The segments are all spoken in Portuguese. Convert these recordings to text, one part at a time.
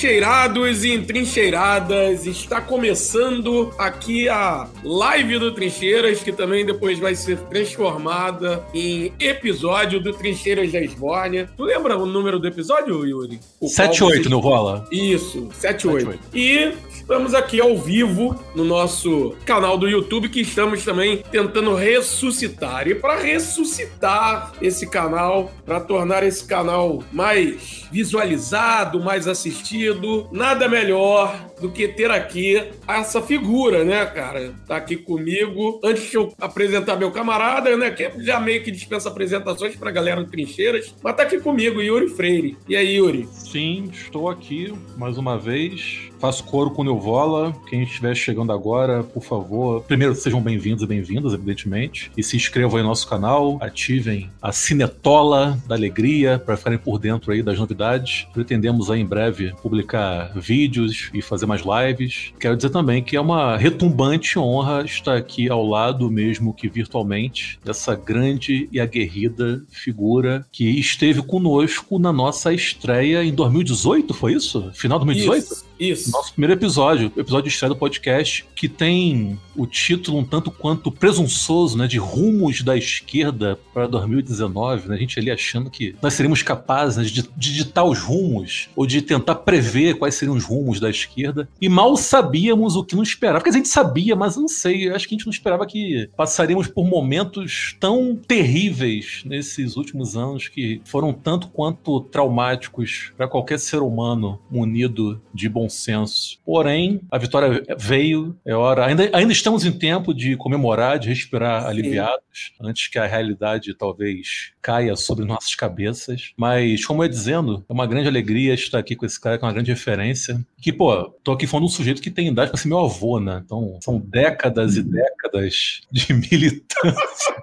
Olá, entrincheirados e entrincheiradas. Está começando aqui a live do Trincheiras, que também depois vai ser transformada em episódio do Trincheiras da Esbórnia. Tu lembra o número do episódio, Yuri? 7-8 no Rola? Isso, 7-8. E Estamos aqui ao vivo no nosso canal do YouTube, que estamos também tentando ressuscitar. E para ressuscitar esse canal, para tornar esse canal mais visualizado, mais assistido, nada melhor do que ter aqui essa figura, né, cara? Tá aqui comigo. Antes de eu apresentar meu camarada, né, que já meio que dispensa apresentações pra galera do Trincheiras, mas tá aqui comigo, Yuri Freire. E aí, Yuri? Sim, estou aqui mais uma vez. Faço coro com Neuvola. Quem estiver chegando agora, por favor, primeiro sejam bem-vindos e bem-vindas, evidentemente. E se inscrevam aí no nosso canal, ativem a sinetola da alegria para ficarem por dentro aí das novidades. Pretendemos aí em breve publicar vídeos e fazer mais lives. Quero dizer também que é uma retumbante honra estar aqui ao lado, mesmo que virtualmente, dessa grande e aguerrida figura que esteve conosco na nossa estreia em 2018, foi isso? Final de 2018? Isso. Isso. Nosso primeiro episódio, episódio estreia do podcast, que tem o título um tanto quanto presunçoso, né? De rumos da esquerda para 2019, né? A gente ali achando que nós seríamos capazes né, de, de ditar os rumos, ou de tentar prever quais seriam os rumos da esquerda. E mal sabíamos o que nos esperava. Porque a gente sabia, mas não sei, acho que a gente não esperava que passaríamos por momentos tão terríveis nesses últimos anos que foram tanto quanto traumáticos para qualquer ser humano munido de bom senso. Porém, a vitória veio, é hora. Ainda, ainda estamos em tempo de comemorar, de respirar Sim. aliviados, antes que a realidade talvez caia sobre nossas cabeças. Mas, como eu ia dizendo, é uma grande alegria estar aqui com esse cara, que é uma grande referência. Que, pô, tô aqui falando de um sujeito que tem idade para ser meu avô, né? Então, são décadas e décadas de militância.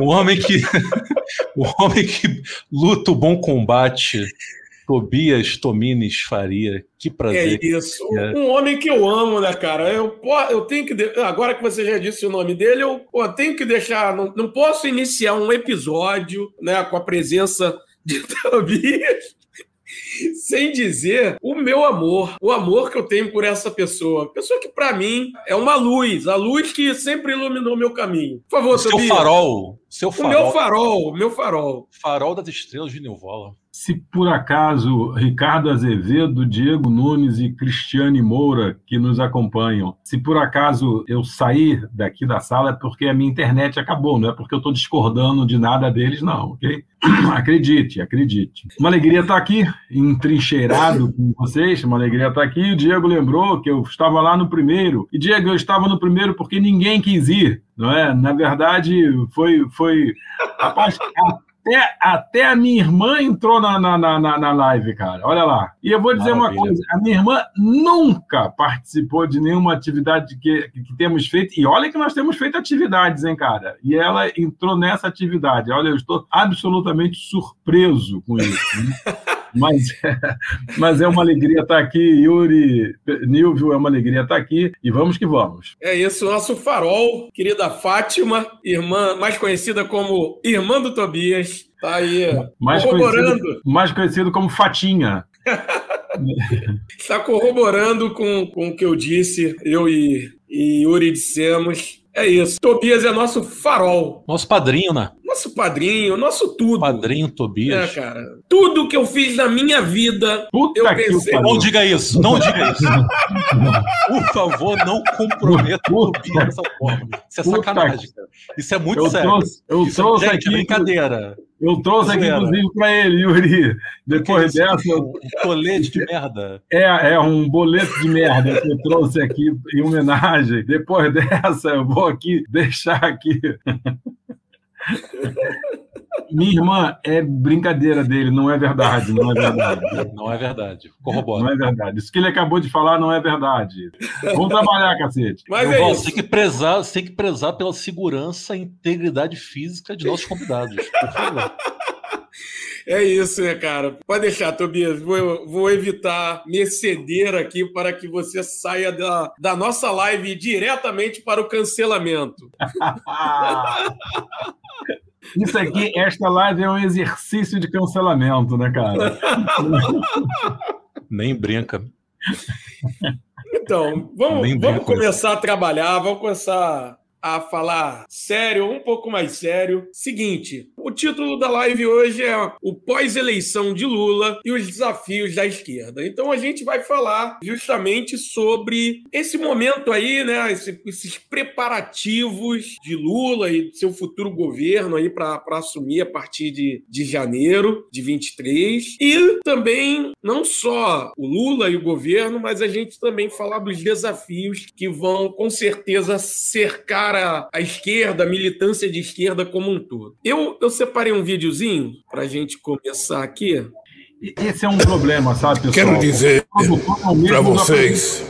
O homem que o homem que luta o bom combate Tobias Tomines Faria, que prazer. É isso. É. Um homem que eu amo, né, cara? Eu, eu tenho que. Agora que você já disse o nome dele, eu, eu tenho que deixar. Não, não posso iniciar um episódio né, com a presença de Tobias sem dizer o meu amor, o amor que eu tenho por essa pessoa. Pessoa que, para mim, é uma luz, a luz que sempre iluminou meu caminho. Por favor, Seu Tobias. farol. Seu farol. O meu farol, o meu farol. Farol das estrelas de Nilvola. Se por acaso Ricardo Azevedo, Diego Nunes e Cristiane Moura, que nos acompanham, se por acaso eu sair daqui da sala é porque a minha internet acabou, não é porque eu estou discordando de nada deles, não, ok? Acredite, acredite. Uma alegria estar aqui, entrincheirado com vocês, uma alegria estar aqui. O Diego lembrou que eu estava lá no primeiro. E, Diego, eu estava no primeiro porque ninguém quis ir, não é? Na verdade, foi. foi... Rapaz, até, até a minha irmã entrou na, na, na, na live, cara. Olha lá. E eu vou dizer Maravilha. uma coisa: a minha irmã nunca participou de nenhuma atividade que, que temos feito. E olha que nós temos feito atividades, hein, cara? E ela entrou nessa atividade. Olha, eu estou absolutamente surpreso com isso. Né? Mas, mas é uma alegria estar aqui, Yuri, Nilvio, é uma alegria estar aqui e vamos que vamos. É isso, nosso farol, querida Fátima, irmã mais conhecida como irmã do Tobias, tá aí mais corroborando. Conhecido, mais conhecido como Fatinha. Está corroborando com, com o que eu disse, eu e, e Yuri dissemos. É isso. Tobias é nosso farol. Nosso padrinho, né? Nosso padrinho, nosso tudo. Padrinho Tobias. É, cara. Tudo que eu fiz na minha vida, Puta eu pensei. Não diga isso, não diga isso. Por favor, não comprometa o Tobias dessa forma. Isso é Puta sacanagem, cara. Isso é muito eu sério. Trouxe, eu isso é- trouxe é, gente, aqui. brincadeira. Eu trouxe aqui, inclusive, para ele, Yuri. Depois dessa. Um colete de merda. É, é um boleto de merda que eu trouxe aqui em homenagem. Depois dessa, eu vou aqui deixar aqui. Minha irmã, é brincadeira dele, não é verdade, não é verdade. Não é verdade. Corrobora. Não é verdade. Isso que ele acabou de falar não é verdade. Vamos trabalhar, cacete. Mas é isso. Tem que, prezar, tem que prezar pela segurança e integridade física de nossos convidados, por favor. É isso, né, cara? Pode deixar, Tobias. Vou, vou, evitar me exceder aqui para que você saia da, da nossa live diretamente para o cancelamento. Isso aqui, esta live é um exercício de cancelamento, né, cara? Nem brinca. Então, vamos, vamos começar a trabalhar, vamos começar a falar sério, um pouco mais sério. Seguinte, o título da live hoje é o pós-eleição de Lula e os desafios da esquerda. Então a gente vai falar justamente sobre esse momento aí, né, esses preparativos de Lula e seu futuro governo aí para assumir a partir de, de janeiro de 23 e também não só o Lula e o governo, mas a gente também falar dos desafios que vão com certeza cercar para a esquerda, a militância de esquerda como um todo. Eu, eu separei um videozinho para a gente começar aqui. Esse é um problema, sabe, pessoal? Quero dizer para vocês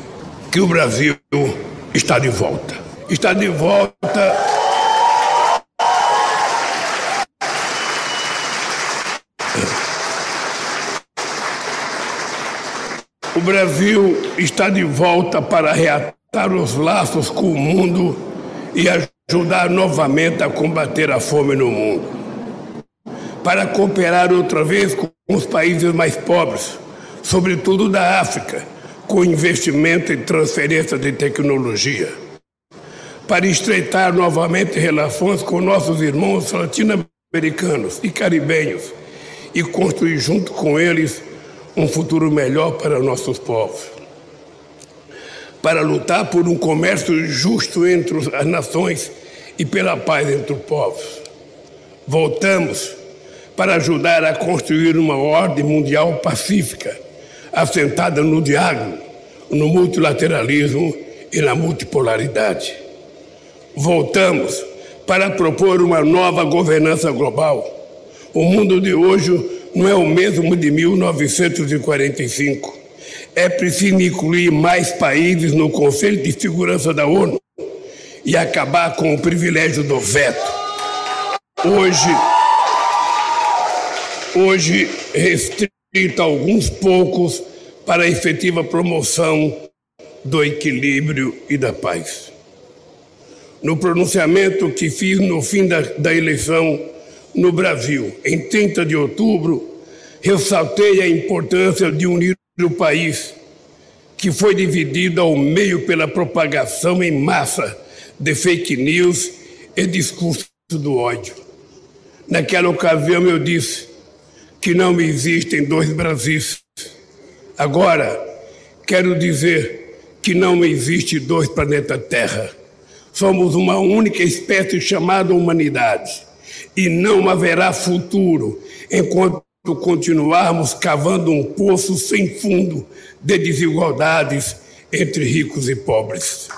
que o Brasil está de volta. Está de volta. O Brasil está de volta para reatar os laços com o mundo e ajudar novamente a combater a fome no mundo. Para cooperar outra vez com os países mais pobres, sobretudo da África, com investimento em transferência de tecnologia. Para estreitar novamente relações com nossos irmãos latino-americanos e caribenhos e construir junto com eles um futuro melhor para nossos povos para lutar por um comércio justo entre as nações e pela paz entre os povos. Voltamos para ajudar a construir uma ordem mundial pacífica, assentada no diálogo, no multilateralismo e na multipolaridade. Voltamos para propor uma nova governança global. O mundo de hoje não é o mesmo de 1945 é preciso incluir mais países no Conselho de Segurança da ONU e acabar com o privilégio do veto. Hoje, hoje restrita alguns poucos para a efetiva promoção do equilíbrio e da paz. No pronunciamento que fiz no fim da, da eleição no Brasil, em 30 de outubro, ressaltei a importância de unir do país, que foi dividido ao meio pela propagação em massa de fake news e discurso do ódio. Naquela ocasião eu disse que não existem dois Brasis. Agora, quero dizer que não existe dois planetas Terra. Somos uma única espécie chamada humanidade. E não haverá futuro enquanto continuarmos cavando um poço sem fundo de desigualdades entre ricos e pobres.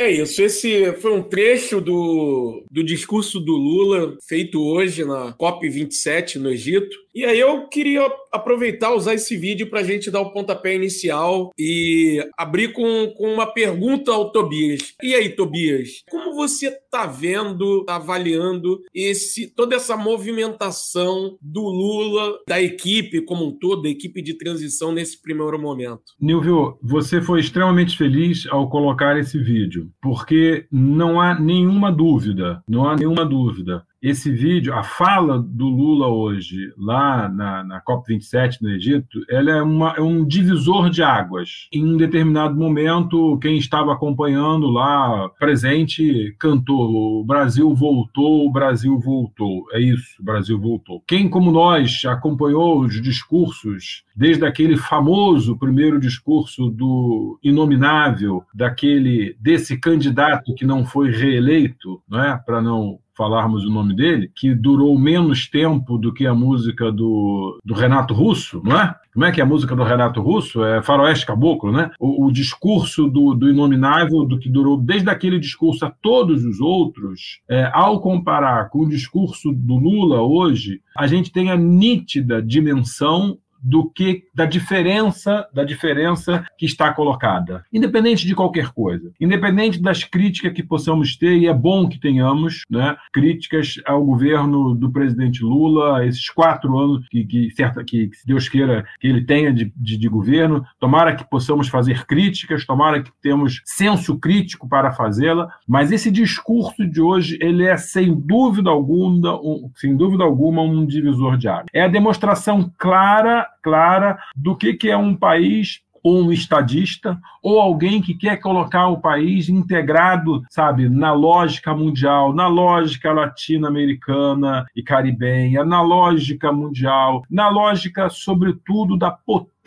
É isso, esse foi um trecho do, do discurso do Lula feito hoje na COP27 no Egito. E aí eu queria aproveitar, usar esse vídeo para a gente dar o pontapé inicial e abrir com, com uma pergunta ao Tobias. E aí, Tobias, como você está vendo, está avaliando esse, toda essa movimentação do Lula, da equipe como um todo, da equipe de transição nesse primeiro momento? Nilvio, você foi extremamente feliz ao colocar esse vídeo, porque não há nenhuma dúvida, não há nenhuma dúvida esse vídeo, a fala do Lula hoje, lá na, na COP27 no Egito, ela é, uma, é um divisor de águas. Em um determinado momento, quem estava acompanhando lá, presente, cantou: o Brasil voltou, o Brasil voltou. É isso, o Brasil voltou. Quem, como nós, acompanhou os discursos, desde aquele famoso primeiro discurso do inominável, daquele desse candidato que não foi reeleito, não é? para não falarmos o nome dele, que durou menos tempo do que a música do, do Renato Russo, não é? Como é que é a música do Renato Russo? É Faroeste Caboclo, né? O, o discurso do, do Inominável, do que durou desde aquele discurso a todos os outros, é, ao comparar com o discurso do Lula hoje, a gente tem a nítida dimensão do que da diferença da diferença que está colocada, independente de qualquer coisa, independente das críticas que possamos ter e é bom que tenhamos, né? Críticas ao governo do presidente Lula, esses quatro anos que, que, certa, que, que Deus queira que ele tenha de, de, de governo, tomara que possamos fazer críticas, tomara que temos senso crítico para fazê-la, mas esse discurso de hoje ele é sem dúvida alguma, um, sem dúvida alguma um divisor de água. É a demonstração clara, clara do que, que é um país ou um estadista, ou alguém que quer colocar o país integrado, sabe, na lógica mundial, na lógica latino-americana e caribenha, na lógica mundial, na lógica, sobretudo, da potência,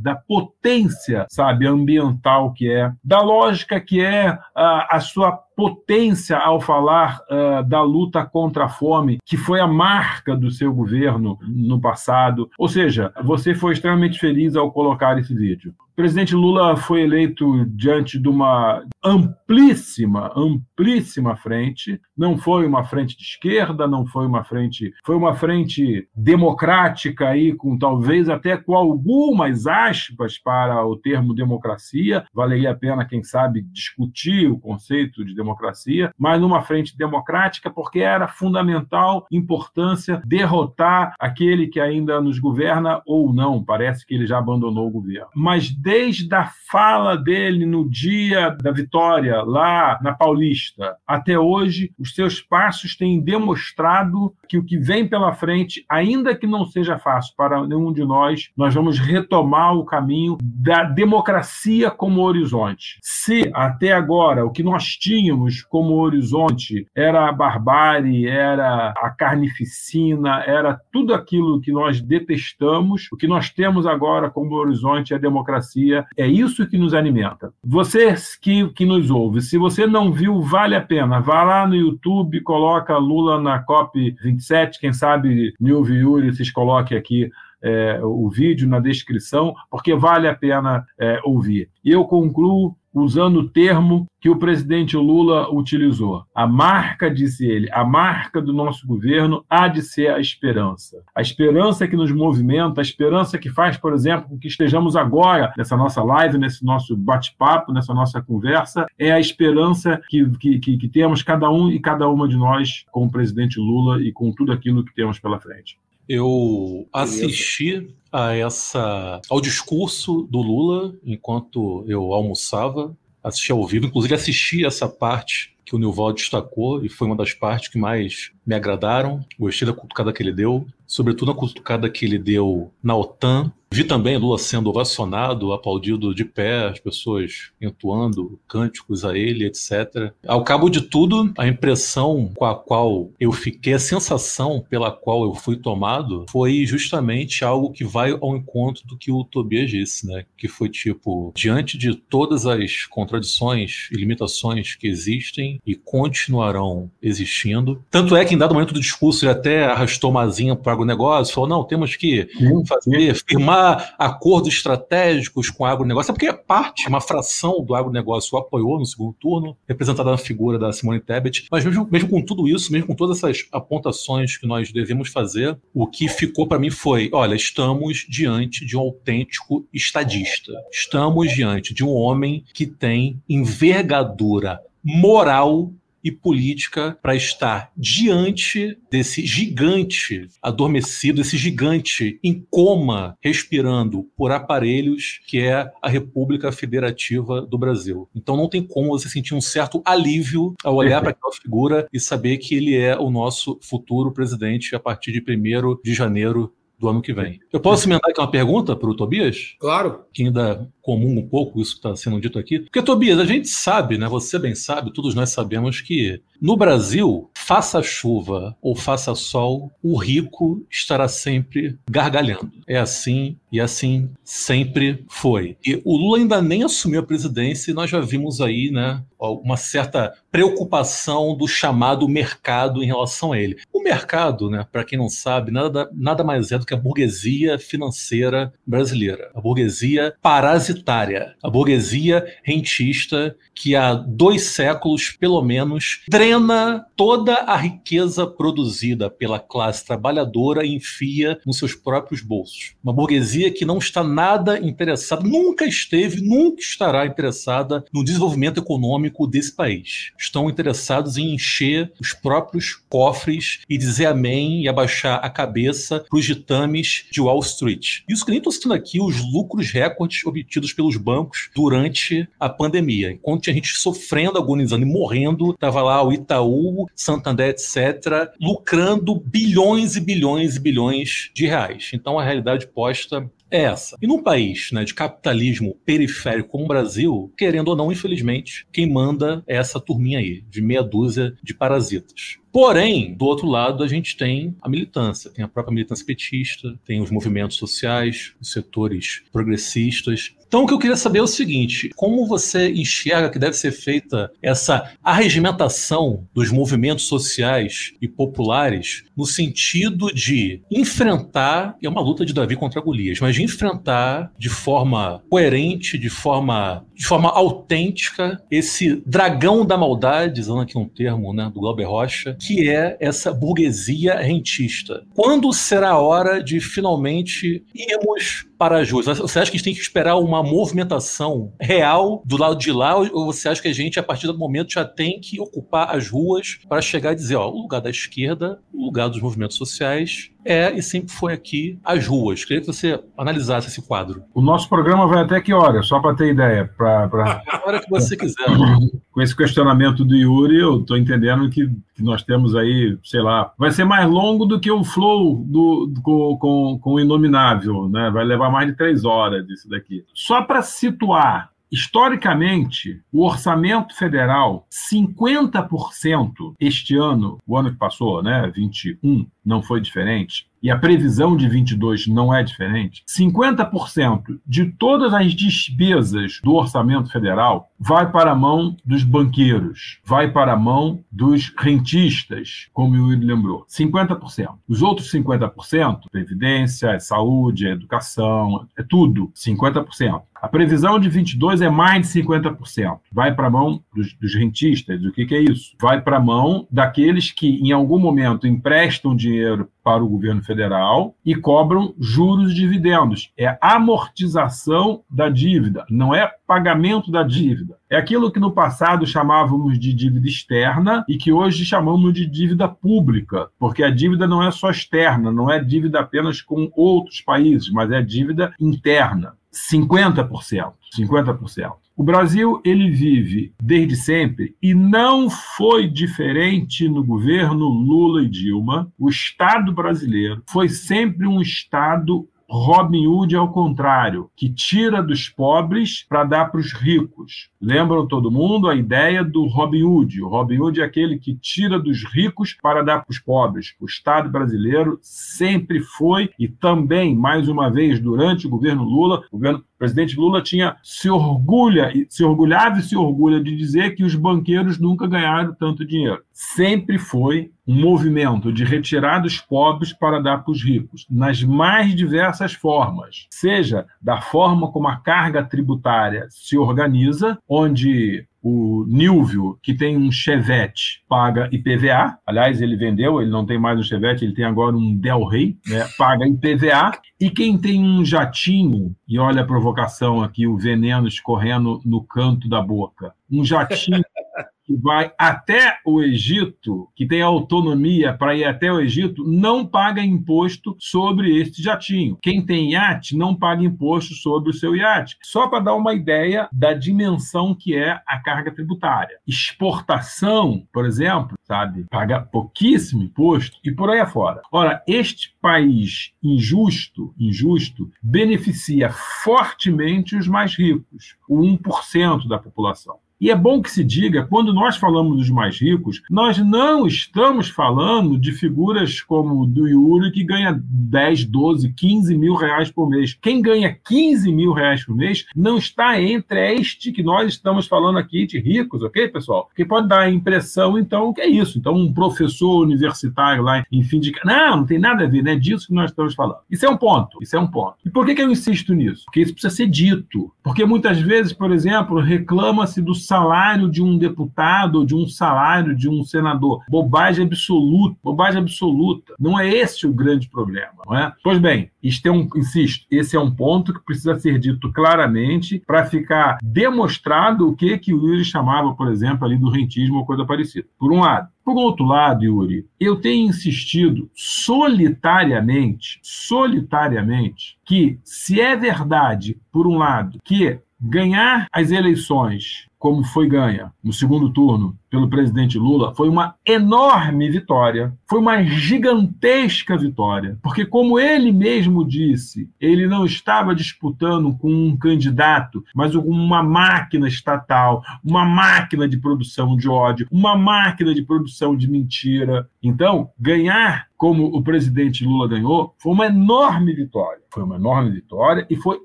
da potência, sabe, ambiental que é, da lógica que é a, a sua potência ao falar uh, da luta contra a fome, que foi a marca do seu governo no passado. Ou seja, você foi extremamente feliz ao colocar esse vídeo. O presidente Lula foi eleito diante de uma amplíssima, amplíssima frente. Não foi uma frente de esquerda, não foi uma frente, foi uma frente democrática aí com talvez até com algumas aspas para o termo democracia. Valeria a pena, quem sabe, discutir o conceito de democracia, mas numa frente democrática porque era fundamental importância derrotar aquele que ainda nos governa ou não. Parece que ele já abandonou o governo. Mas desde a fala dele no dia da vitória, lá na Paulista, até hoje, os seus passos têm demonstrado que o que vem pela frente, ainda que não seja fácil para nenhum de nós, nós vamos retomar o caminho da democracia como horizonte. Se até agora o que nós tínhamos como horizonte era a barbárie, era a carnificina, era tudo aquilo que nós detestamos, o que nós temos agora como horizonte é a democracia. É isso que nos alimenta. Você que, que nos ouve, se você não viu, vale a pena. Vá lá no YouTube, coloca Lula na COP 27, quem sabe Nilvio Yuri, vocês coloquem aqui é, o vídeo na descrição, porque vale a pena é, ouvir. E eu concluo usando o termo que o presidente Lula utilizou. A marca, disse ele, a marca do nosso governo há de ser a esperança. A esperança que nos movimenta, a esperança que faz, por exemplo, que estejamos agora nessa nossa live, nesse nosso bate-papo, nessa nossa conversa, é a esperança que, que, que, que temos cada um e cada uma de nós com o presidente Lula e com tudo aquilo que temos pela frente. Eu assisti a essa ao discurso do Lula enquanto eu almoçava, assisti ao vivo, inclusive assisti essa parte que o Nilval destacou e foi uma das partes que mais me agradaram. Gostei da cutucada que ele deu, sobretudo a cutucada que ele deu na OTAN, Vi também Lula sendo ovacionado, aplaudido de pé, as pessoas entoando cânticos a ele, etc. Ao cabo de tudo, a impressão com a qual eu fiquei, a sensação pela qual eu fui tomado, foi justamente algo que vai ao encontro do que o Tobias disse, né? Que foi tipo, diante de todas as contradições e limitações que existem e continuarão existindo. Tanto é que em dado momento do discurso ele até arrastou uma asinha para o agronegócio, falou: não, temos que fazer, firmar acordos estratégicos com o agronegócio, é porque parte, uma fração do agronegócio o apoiou no segundo turno, representada na figura da Simone Tebet, mas mesmo, mesmo com tudo isso, mesmo com todas essas apontações que nós devemos fazer, o que ficou para mim foi, olha, estamos diante de um autêntico estadista. Estamos diante de um homem que tem envergadura moral e política para estar diante desse gigante adormecido, esse gigante em coma, respirando por aparelhos, que é a República Federativa do Brasil. Então não tem como você sentir um certo alívio ao olhar para aquela figura e saber que ele é o nosso futuro presidente a partir de 1 de janeiro do ano que vem. Eu posso emendar aqui uma pergunta para o Tobias? Claro. Que ainda comum um pouco isso que está sendo dito aqui. Porque, Tobias, a gente sabe, né? Você bem sabe, todos nós sabemos que no Brasil, faça chuva ou faça sol, o rico estará sempre gargalhando. É assim e assim sempre foi. E o Lula ainda nem assumiu a presidência e nós já vimos aí, né, uma certa preocupação do chamado mercado em relação a ele. O mercado, né, para quem não sabe, nada, nada mais é do que a burguesia financeira brasileira. A burguesia parasitária parasitária, a burguesia rentista que há dois séculos, pelo menos, drena toda a riqueza produzida pela classe trabalhadora e enfia nos seus próprios bolsos. Uma burguesia que não está nada interessada, nunca esteve, nunca estará interessada no desenvolvimento econômico desse país. Estão interessados em encher os próprios cofres e dizer amém e abaixar a cabeça para os ditames de Wall Street. Isso que nem estou citando aqui os lucros recordes obtidos pelos bancos durante a pandemia. Enquanto tinha gente sofrendo, agonizando e morrendo, estava lá o Itaú, Santander, etc., lucrando bilhões e bilhões e bilhões de reais. Então a realidade posta é essa. E num país né, de capitalismo periférico como o Brasil, querendo ou não, infelizmente, quem manda é essa turminha aí, de meia dúzia de parasitas. Porém, do outro lado, a gente tem a militância, tem a própria militância petista, tem os movimentos sociais, os setores progressistas. Então, o que eu queria saber é o seguinte: como você enxerga que deve ser feita essa arregimentação dos movimentos sociais e populares no sentido de enfrentar, é uma luta de Davi contra Golias, mas de enfrentar de forma coerente, de forma, de forma autêntica, esse dragão da maldade, usando aqui um termo né, do Glauber Rocha, que é essa burguesia rentista. Quando será a hora de finalmente irmos para as ruas? Você acha que a gente tem que esperar uma movimentação real do lado de lá, ou você acha que a gente, a partir do momento, já tem que ocupar as ruas para chegar e dizer, ó, o lugar da esquerda, o lugar dos movimentos sociais é e sempre foi aqui as ruas. Queria que você analisasse esse quadro. O nosso programa vai até que hora? Só para ter ideia. Pra, pra... A hora que você quiser. Com esse questionamento do Yuri, eu estou entendendo que, que, nós temos aí, sei lá, vai ser mais longo do que o flow do, do com, com, com o Inominável, né? Vai levar mais de três horas isso daqui. Só para situar Historicamente, o orçamento federal, 50% este ano, o ano que passou, né, 21, não foi diferente, e a previsão de 22 não é diferente, 50% de todas as despesas do orçamento federal vai para a mão dos banqueiros, vai para a mão dos rentistas, como o Will lembrou. 50%. Os outros 50%, previdência, é saúde, é educação, é tudo, 50%. A previsão de 22 é mais de 50%. Vai para a mão dos, dos rentistas. O que, que é isso? Vai para a mão daqueles que, em algum momento, emprestam dinheiro para o governo federal e cobram juros e dividendos. É amortização da dívida, não é pagamento da dívida. É aquilo que no passado chamávamos de dívida externa e que hoje chamamos de dívida pública, porque a dívida não é só externa, não é dívida apenas com outros países, mas é dívida interna. 50%. 50%. O Brasil ele vive desde sempre e não foi diferente no governo Lula e Dilma. O Estado brasileiro foi sempre um Estado Robin Hood ao contrário, que tira dos pobres para dar para os ricos. Lembram todo mundo a ideia do Robin Hood? O Robin Hood é aquele que tira dos ricos para dar para os pobres. O Estado brasileiro sempre foi e também, mais uma vez, durante o governo Lula, o governo o presidente Lula tinha se orgulha, se orgulhava e se orgulha de dizer que os banqueiros nunca ganharam tanto dinheiro. Sempre foi um movimento de retirar dos pobres para dar para os ricos, nas mais diversas formas, seja da forma como a carga tributária se organiza, onde o Nilvio, que tem um Chevette, paga IPVA. Aliás, ele vendeu, ele não tem mais um Chevette, ele tem agora um Del Rey, né? paga IPVA. E quem tem um jatinho, e olha a provocação aqui, o veneno escorrendo no canto da boca, um jatinho que vai até o Egito, que tem autonomia para ir até o Egito, não paga imposto sobre este jatinho. Quem tem iate não paga imposto sobre o seu iate. Só para dar uma ideia da dimensão que é a carga tributária. Exportação, por exemplo, sabe, paga pouquíssimo imposto e por aí afora. Ora, este país injusto, injusto, beneficia fortemente os mais ricos, o 1% da população. E é bom que se diga, quando nós falamos dos mais ricos, nós não estamos falando de figuras como o do Yuri, que ganha 10, 12, 15 mil reais por mês. Quem ganha 15 mil reais por mês não está entre este que nós estamos falando aqui de ricos, ok, pessoal? Que pode dar a impressão, então, que é isso. Então, um professor universitário lá em fim de. Não, não tem nada a ver, não é disso que nós estamos falando. Isso é um ponto. Isso é um ponto. E por que, que eu insisto nisso? Porque isso precisa ser dito. Porque muitas vezes, por exemplo, reclama-se do salário de um deputado ou de um salário de um senador. Bobagem absoluta. Bobagem absoluta. Não é esse o grande problema, não é? Pois bem, isto é um, insisto, esse é um ponto que precisa ser dito claramente para ficar demonstrado o que, que o Yuri chamava, por exemplo, ali do rentismo ou coisa parecida. Por um lado. Por outro lado, Yuri, eu tenho insistido solitariamente, solitariamente, que se é verdade, por um lado, que ganhar as eleições como foi ganha no segundo turno pelo presidente Lula, foi uma enorme vitória, foi uma gigantesca vitória, porque, como ele mesmo disse, ele não estava disputando com um candidato, mas com uma máquina estatal, uma máquina de produção de ódio, uma máquina de produção de mentira. Então, ganhar como o presidente Lula ganhou, foi uma enorme vitória. Foi uma enorme vitória e foi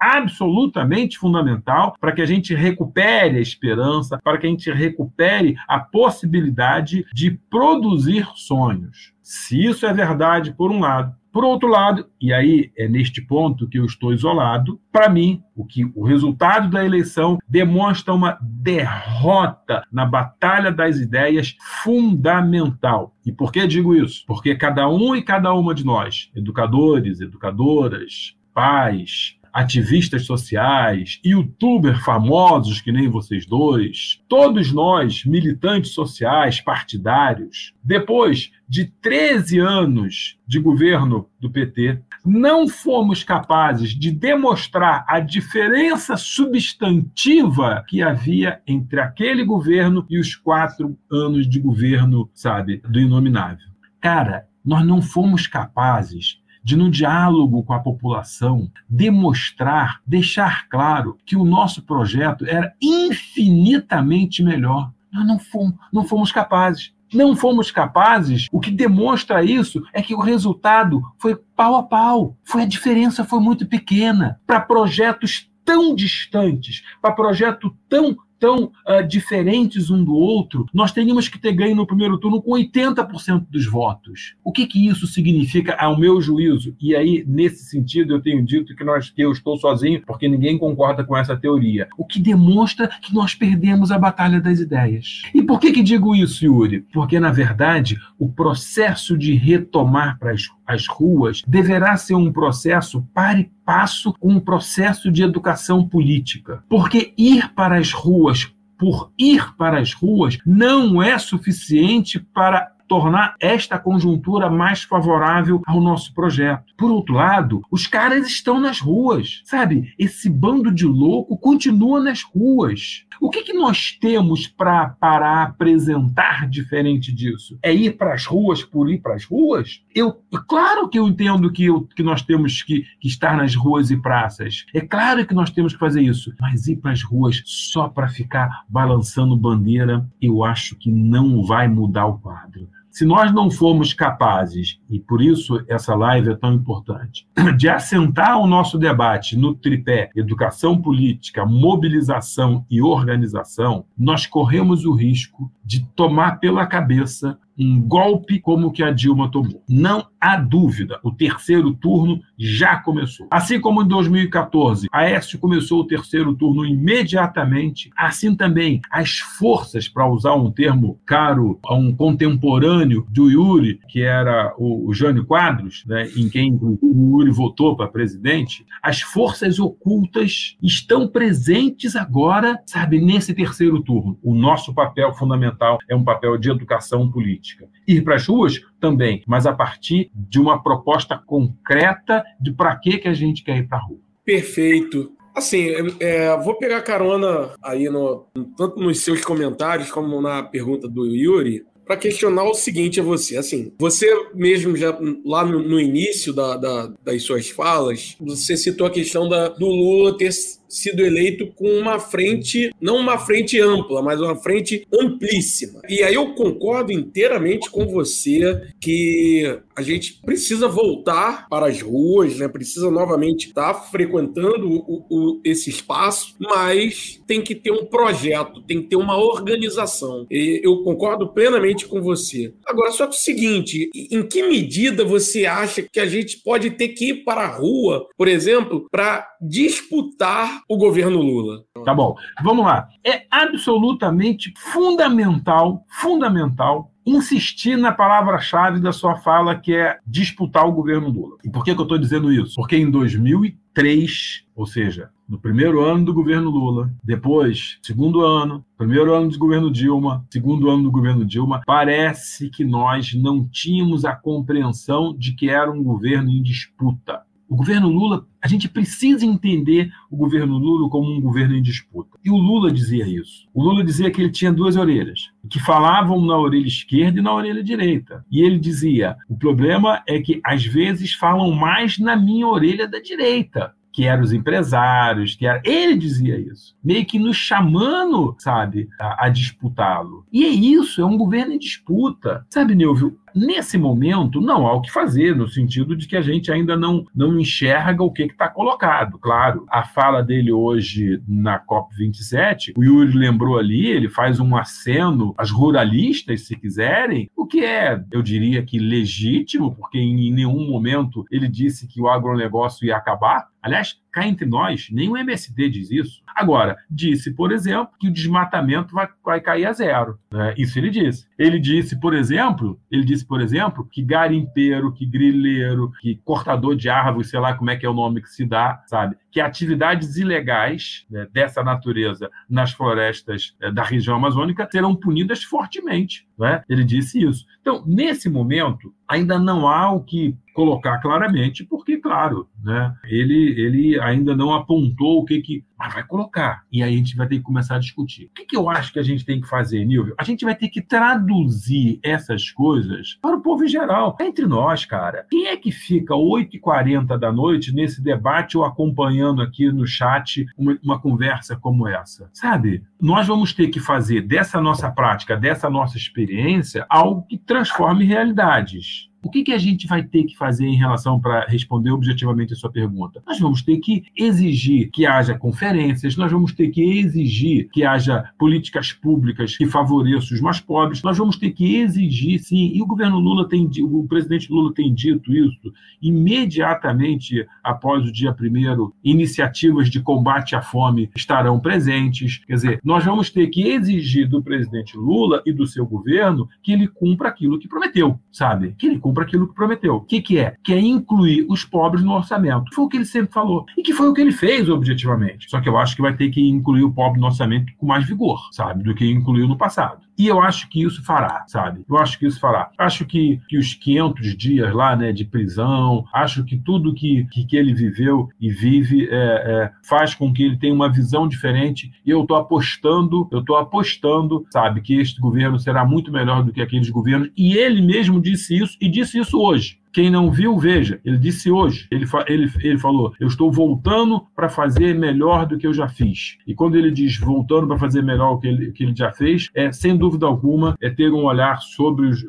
absolutamente fundamental para que a gente recupere a esperança, para que a gente recupere a possibilidade de produzir sonhos. Se isso é verdade, por um lado, por outro lado, e aí é neste ponto que eu estou isolado, para mim, o que o resultado da eleição demonstra uma derrota na batalha das ideias fundamental. E por que digo isso? Porque cada um e cada uma de nós, educadores, educadoras, pais, ativistas sociais, youtubers famosos que nem vocês dois, todos nós, militantes sociais, partidários, depois de 13 anos de governo do PT, não fomos capazes de demonstrar a diferença substantiva que havia entre aquele governo e os quatro anos de governo, sabe, do Inominável. Cara, nós não fomos capazes de, no diálogo com a população, demonstrar, deixar claro que o nosso projeto era infinitamente melhor. Nós não fomos, não fomos capazes. Não fomos capazes, o que demonstra isso é que o resultado foi pau a pau. Foi a diferença foi muito pequena para projetos tão distantes, para projeto tão tão uh, diferentes um do outro, nós teríamos que ter ganho no primeiro turno com 80% dos votos. O que, que isso significa ao meu juízo? E aí, nesse sentido, eu tenho dito que, nós, que eu estou sozinho, porque ninguém concorda com essa teoria. O que demonstra que nós perdemos a batalha das ideias. E por que, que digo isso, Yuri? Porque, na verdade, o processo de retomar para as as ruas deverá ser um processo para e passo com um processo de educação política. Porque ir para as ruas por ir para as ruas não é suficiente para tornar esta conjuntura mais favorável ao nosso projeto. Por outro lado, os caras estão nas ruas, sabe? Esse bando de louco continua nas ruas. O que, que nós temos para para apresentar diferente disso? É ir para as ruas por ir para as ruas? Eu, claro que eu entendo que, eu, que nós temos que, que estar nas ruas e praças. É claro que nós temos que fazer isso. Mas ir para as ruas só para ficar balançando bandeira, eu acho que não vai mudar o quadro. Se nós não formos capazes, e por isso essa live é tão importante, de assentar o nosso debate no tripé educação política, mobilização e organização, nós corremos o risco de tomar pela cabeça um golpe como o que a Dilma tomou. Não há dúvida, o terceiro turno já começou. Assim como em 2014, a Aécio começou o terceiro turno imediatamente, assim também as forças, para usar um termo caro a um contemporâneo do Yuri, que era o, Jânio Quadros, né, em quem o Yuri votou para presidente, as forças ocultas estão presentes agora, sabe, nesse terceiro turno. O nosso papel fundamental é um papel de educação política política. Ir para as ruas também, mas a partir de uma proposta concreta de para que, que a gente quer ir para a rua. Perfeito. Assim, é, vou pegar carona aí no, tanto nos seus comentários como na pergunta do Yuri, para questionar o seguinte a você. Assim, você mesmo já lá no, no início da, da, das suas falas, você citou a questão da, do Lula ter sido eleito com uma frente, não uma frente ampla, mas uma frente amplíssima. E aí eu concordo inteiramente com você que a gente precisa voltar para as ruas, né? precisa novamente estar frequentando o, o, esse espaço, mas tem que ter um projeto, tem que ter uma organização. E eu concordo plenamente com você. Agora, só que o seguinte, em que medida você acha que a gente pode ter que ir para a rua, por exemplo, para disputar o governo Lula? Tá bom, vamos lá. É absolutamente fundamental, fundamental insistir na palavra-chave da sua fala, que é disputar o governo Lula. E por que, que eu estou dizendo isso? Porque em 2003, ou seja, no primeiro ano do governo Lula, depois, segundo ano, primeiro ano do governo Dilma, segundo ano do governo Dilma, parece que nós não tínhamos a compreensão de que era um governo em disputa. O governo Lula, a gente precisa entender o governo Lula como um governo em disputa. E o Lula dizia isso. O Lula dizia que ele tinha duas orelhas, que falavam na orelha esquerda e na orelha direita. E ele dizia: o problema é que às vezes falam mais na minha orelha da direita que eram os empresários, que era... ele dizia isso, meio que nos chamando, sabe, a, a disputá-lo. E é isso, é um governo em disputa. Sabe, Neuvio, Nesse momento, não há o que fazer, no sentido de que a gente ainda não, não enxerga o que está colocado. Claro, a fala dele hoje na COP27, o Yuri lembrou ali, ele faz um aceno às ruralistas, se quiserem, o que é, eu diria que legítimo, porque em nenhum momento ele disse que o agronegócio ia acabar. Aliás, cá entre nós, nem o MSD diz isso. Agora, disse, por exemplo, que o desmatamento vai, vai cair a zero. Né? Isso ele disse. Ele disse, por exemplo, ele disse, por exemplo, que garimpeiro, que grileiro, que cortador de árvores, sei lá como é que é o nome que se dá, sabe? Que atividades ilegais né, dessa natureza nas florestas é, da região amazônica serão punidas fortemente. Né? Ele disse isso. Então, nesse momento, ainda não há o que colocar claramente, porque, claro, né, ele, ele ainda não apontou o que, que. Mas vai colocar. E aí a gente vai ter que começar a discutir. O que, que eu acho que a gente tem que fazer, Nilvio? A gente vai ter que traduzir essas coisas para o povo em geral. Entre nós, cara. Quem é que fica 8h40 da noite nesse debate ou acompanhando aqui no chat uma, uma conversa como essa? Sabe? Nós vamos ter que fazer dessa nossa prática, dessa nossa experiência, algo que transforme realidades. O que, que a gente vai ter que fazer em relação para responder objetivamente a sua pergunta? Nós vamos ter que exigir que haja conferências, nós vamos ter que exigir que haja políticas públicas que favoreçam os mais pobres, nós vamos ter que exigir, sim, e o governo Lula tem, o presidente Lula tem dito isso imediatamente após o dia primeiro, iniciativas de combate à fome estarão presentes. Quer dizer, nós vamos ter que exigir do presidente Lula e do seu governo que ele cumpra aquilo que prometeu, sabe? Que ele cumpra cumpra aquilo que prometeu. O que, que é? Que é incluir os pobres no orçamento. Foi o que ele sempre falou. E que foi o que ele fez objetivamente. Só que eu acho que vai ter que incluir o pobre no orçamento com mais vigor, sabe? Do que incluiu no passado. E eu acho que isso fará, sabe? Eu acho que isso fará. Acho que, que os 500 dias lá, né, de prisão, acho que tudo que, que, que ele viveu e vive é, é, faz com que ele tenha uma visão diferente. E eu estou apostando, eu estou apostando, sabe, que este governo será muito melhor do que aqueles governos. E ele mesmo disse isso e disse isso hoje. Quem não viu, veja. Ele disse hoje, ele, ele, ele falou: Eu estou voltando para fazer melhor do que eu já fiz. E quando ele diz voltando para fazer melhor do que ele, que ele já fez, é sem dúvida alguma é ter um olhar sobre os,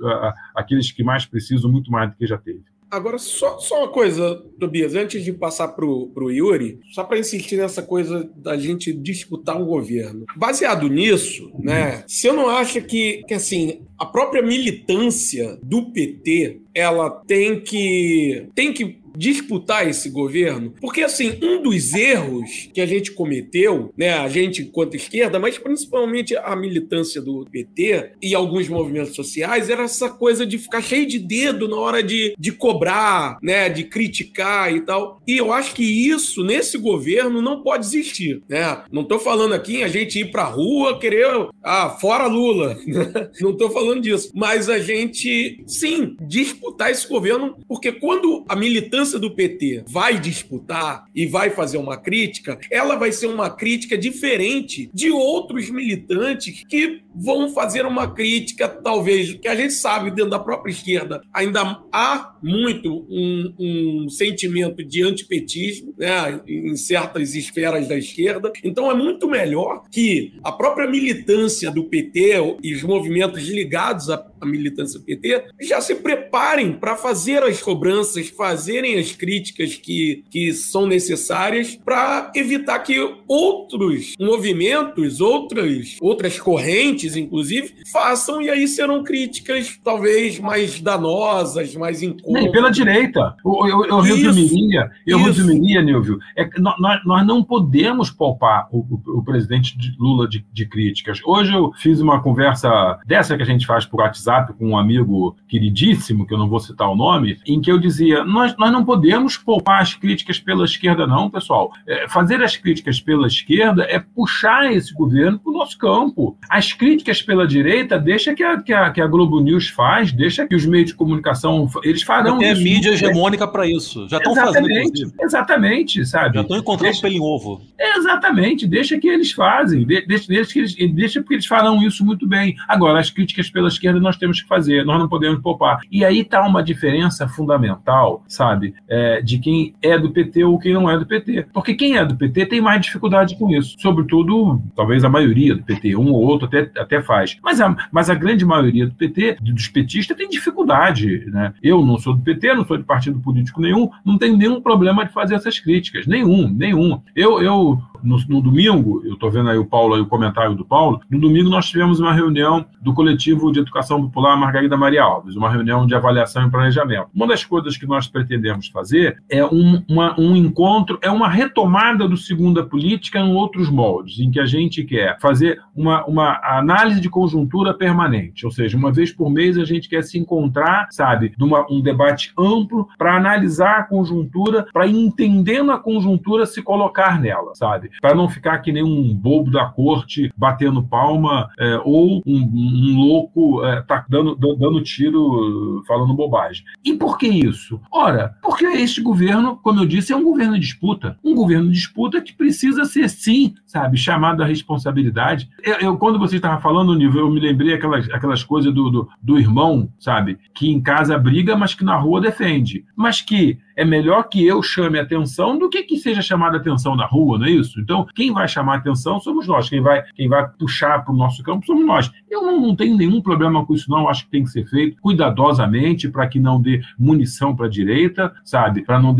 aqueles que mais precisam, muito mais do que já teve. Agora, só, só uma coisa, Tobias, antes de passar para o Yuri, só para insistir nessa coisa da gente disputar um governo. Baseado nisso, né, você não acha que, que assim, a própria militância do PT ela tem que tem que disputar esse governo? Porque, assim, um dos erros que a gente cometeu, né, a gente enquanto esquerda, mas principalmente a militância do PT e alguns movimentos sociais, era essa coisa de ficar cheio de dedo na hora de, de cobrar, né, de criticar e tal. E eu acho que isso, nesse governo, não pode existir, né? Não tô falando aqui a gente ir pra rua querer, ah, fora Lula. não tô falando disso. Mas a gente, sim, disputar esse governo, porque quando a militância militância do PT vai disputar e vai fazer uma crítica, ela vai ser uma crítica diferente de outros militantes que vão fazer uma crítica, talvez, que a gente sabe dentro da própria esquerda ainda há muito um, um sentimento de antipetismo né, em certas esferas da esquerda. Então é muito melhor que a própria militância do PT e os movimentos ligados à a militância PT, já se preparem para fazer as cobranças, fazerem as críticas que, que são necessárias para evitar que outros movimentos, outras, outras correntes, inclusive, façam e aí serão críticas talvez mais danosas, mais incômodas. E pela direita. Eu, eu, eu resumiria, eu resumiria, Nilvio, é, nós, nós não podemos poupar o, o, o presidente Lula de, de críticas. Hoje eu fiz uma conversa dessa que a gente faz por WhatsApp WhatsApp com um amigo queridíssimo, que eu não vou citar o nome, em que eu dizia: nós, nós não podemos poupar as críticas pela esquerda, não, pessoal. É, fazer as críticas pela esquerda é puxar esse governo para o nosso campo. As críticas pela direita, deixa que a, que, a, que a Globo News faz, deixa que os meios de comunicação, eles farão Tem isso. mídia hegemônica para isso. Já estão fazendo, inclusive. Exatamente, sabe? Já estão encontrando deixa, pelo em ovo. Exatamente, deixa que eles fazem, deixa, deixa, que eles, deixa porque eles farão isso muito bem. Agora, as críticas pela esquerda nós temos que fazer, nós não podemos poupar. E aí está uma diferença fundamental, sabe, é, de quem é do PT ou quem não é do PT. Porque quem é do PT tem mais dificuldade com isso. Sobretudo, talvez a maioria do PT, um ou outro até, até faz. Mas a, mas a grande maioria do PT, dos petistas, tem dificuldade. Né? Eu não sou do PT, não sou de partido político nenhum, não tenho nenhum problema de fazer essas críticas. Nenhum, nenhum. Eu, eu no, no domingo, eu estou vendo aí o Paulo, aí, o comentário do Paulo, no domingo nós tivemos uma reunião do coletivo de educação popular Margarida Maria Alves, uma reunião de avaliação e planejamento. Uma das coisas que nós pretendemos fazer é um, uma, um encontro, é uma retomada do Segunda Política em outros moldes, em que a gente quer fazer uma, uma análise de conjuntura permanente, ou seja, uma vez por mês a gente quer se encontrar, sabe, numa, um debate amplo para analisar a conjuntura, para entendendo a conjuntura se colocar nela, sabe, para não ficar que nem um bobo da corte batendo palma é, ou um, um louco é, tá dando, dando tiro, falando bobagem. E por que isso? Ora, porque este governo, como eu disse, é um governo de disputa. Um governo de disputa que precisa ser, sim, sabe, chamado à responsabilidade. Eu, eu quando você estava falando, Nível, eu me lembrei aquelas, aquelas coisas do, do, do irmão, sabe, que em casa briga, mas que na rua defende. Mas que é melhor que eu chame atenção do que que seja chamada atenção na rua, não é isso? Então, quem vai chamar atenção somos nós, quem vai, quem vai puxar para o nosso campo somos nós. Eu não, não tenho nenhum problema com isso, não. Acho que tem que ser feito cuidadosamente para que não dê munição para a direita, sabe? Para não,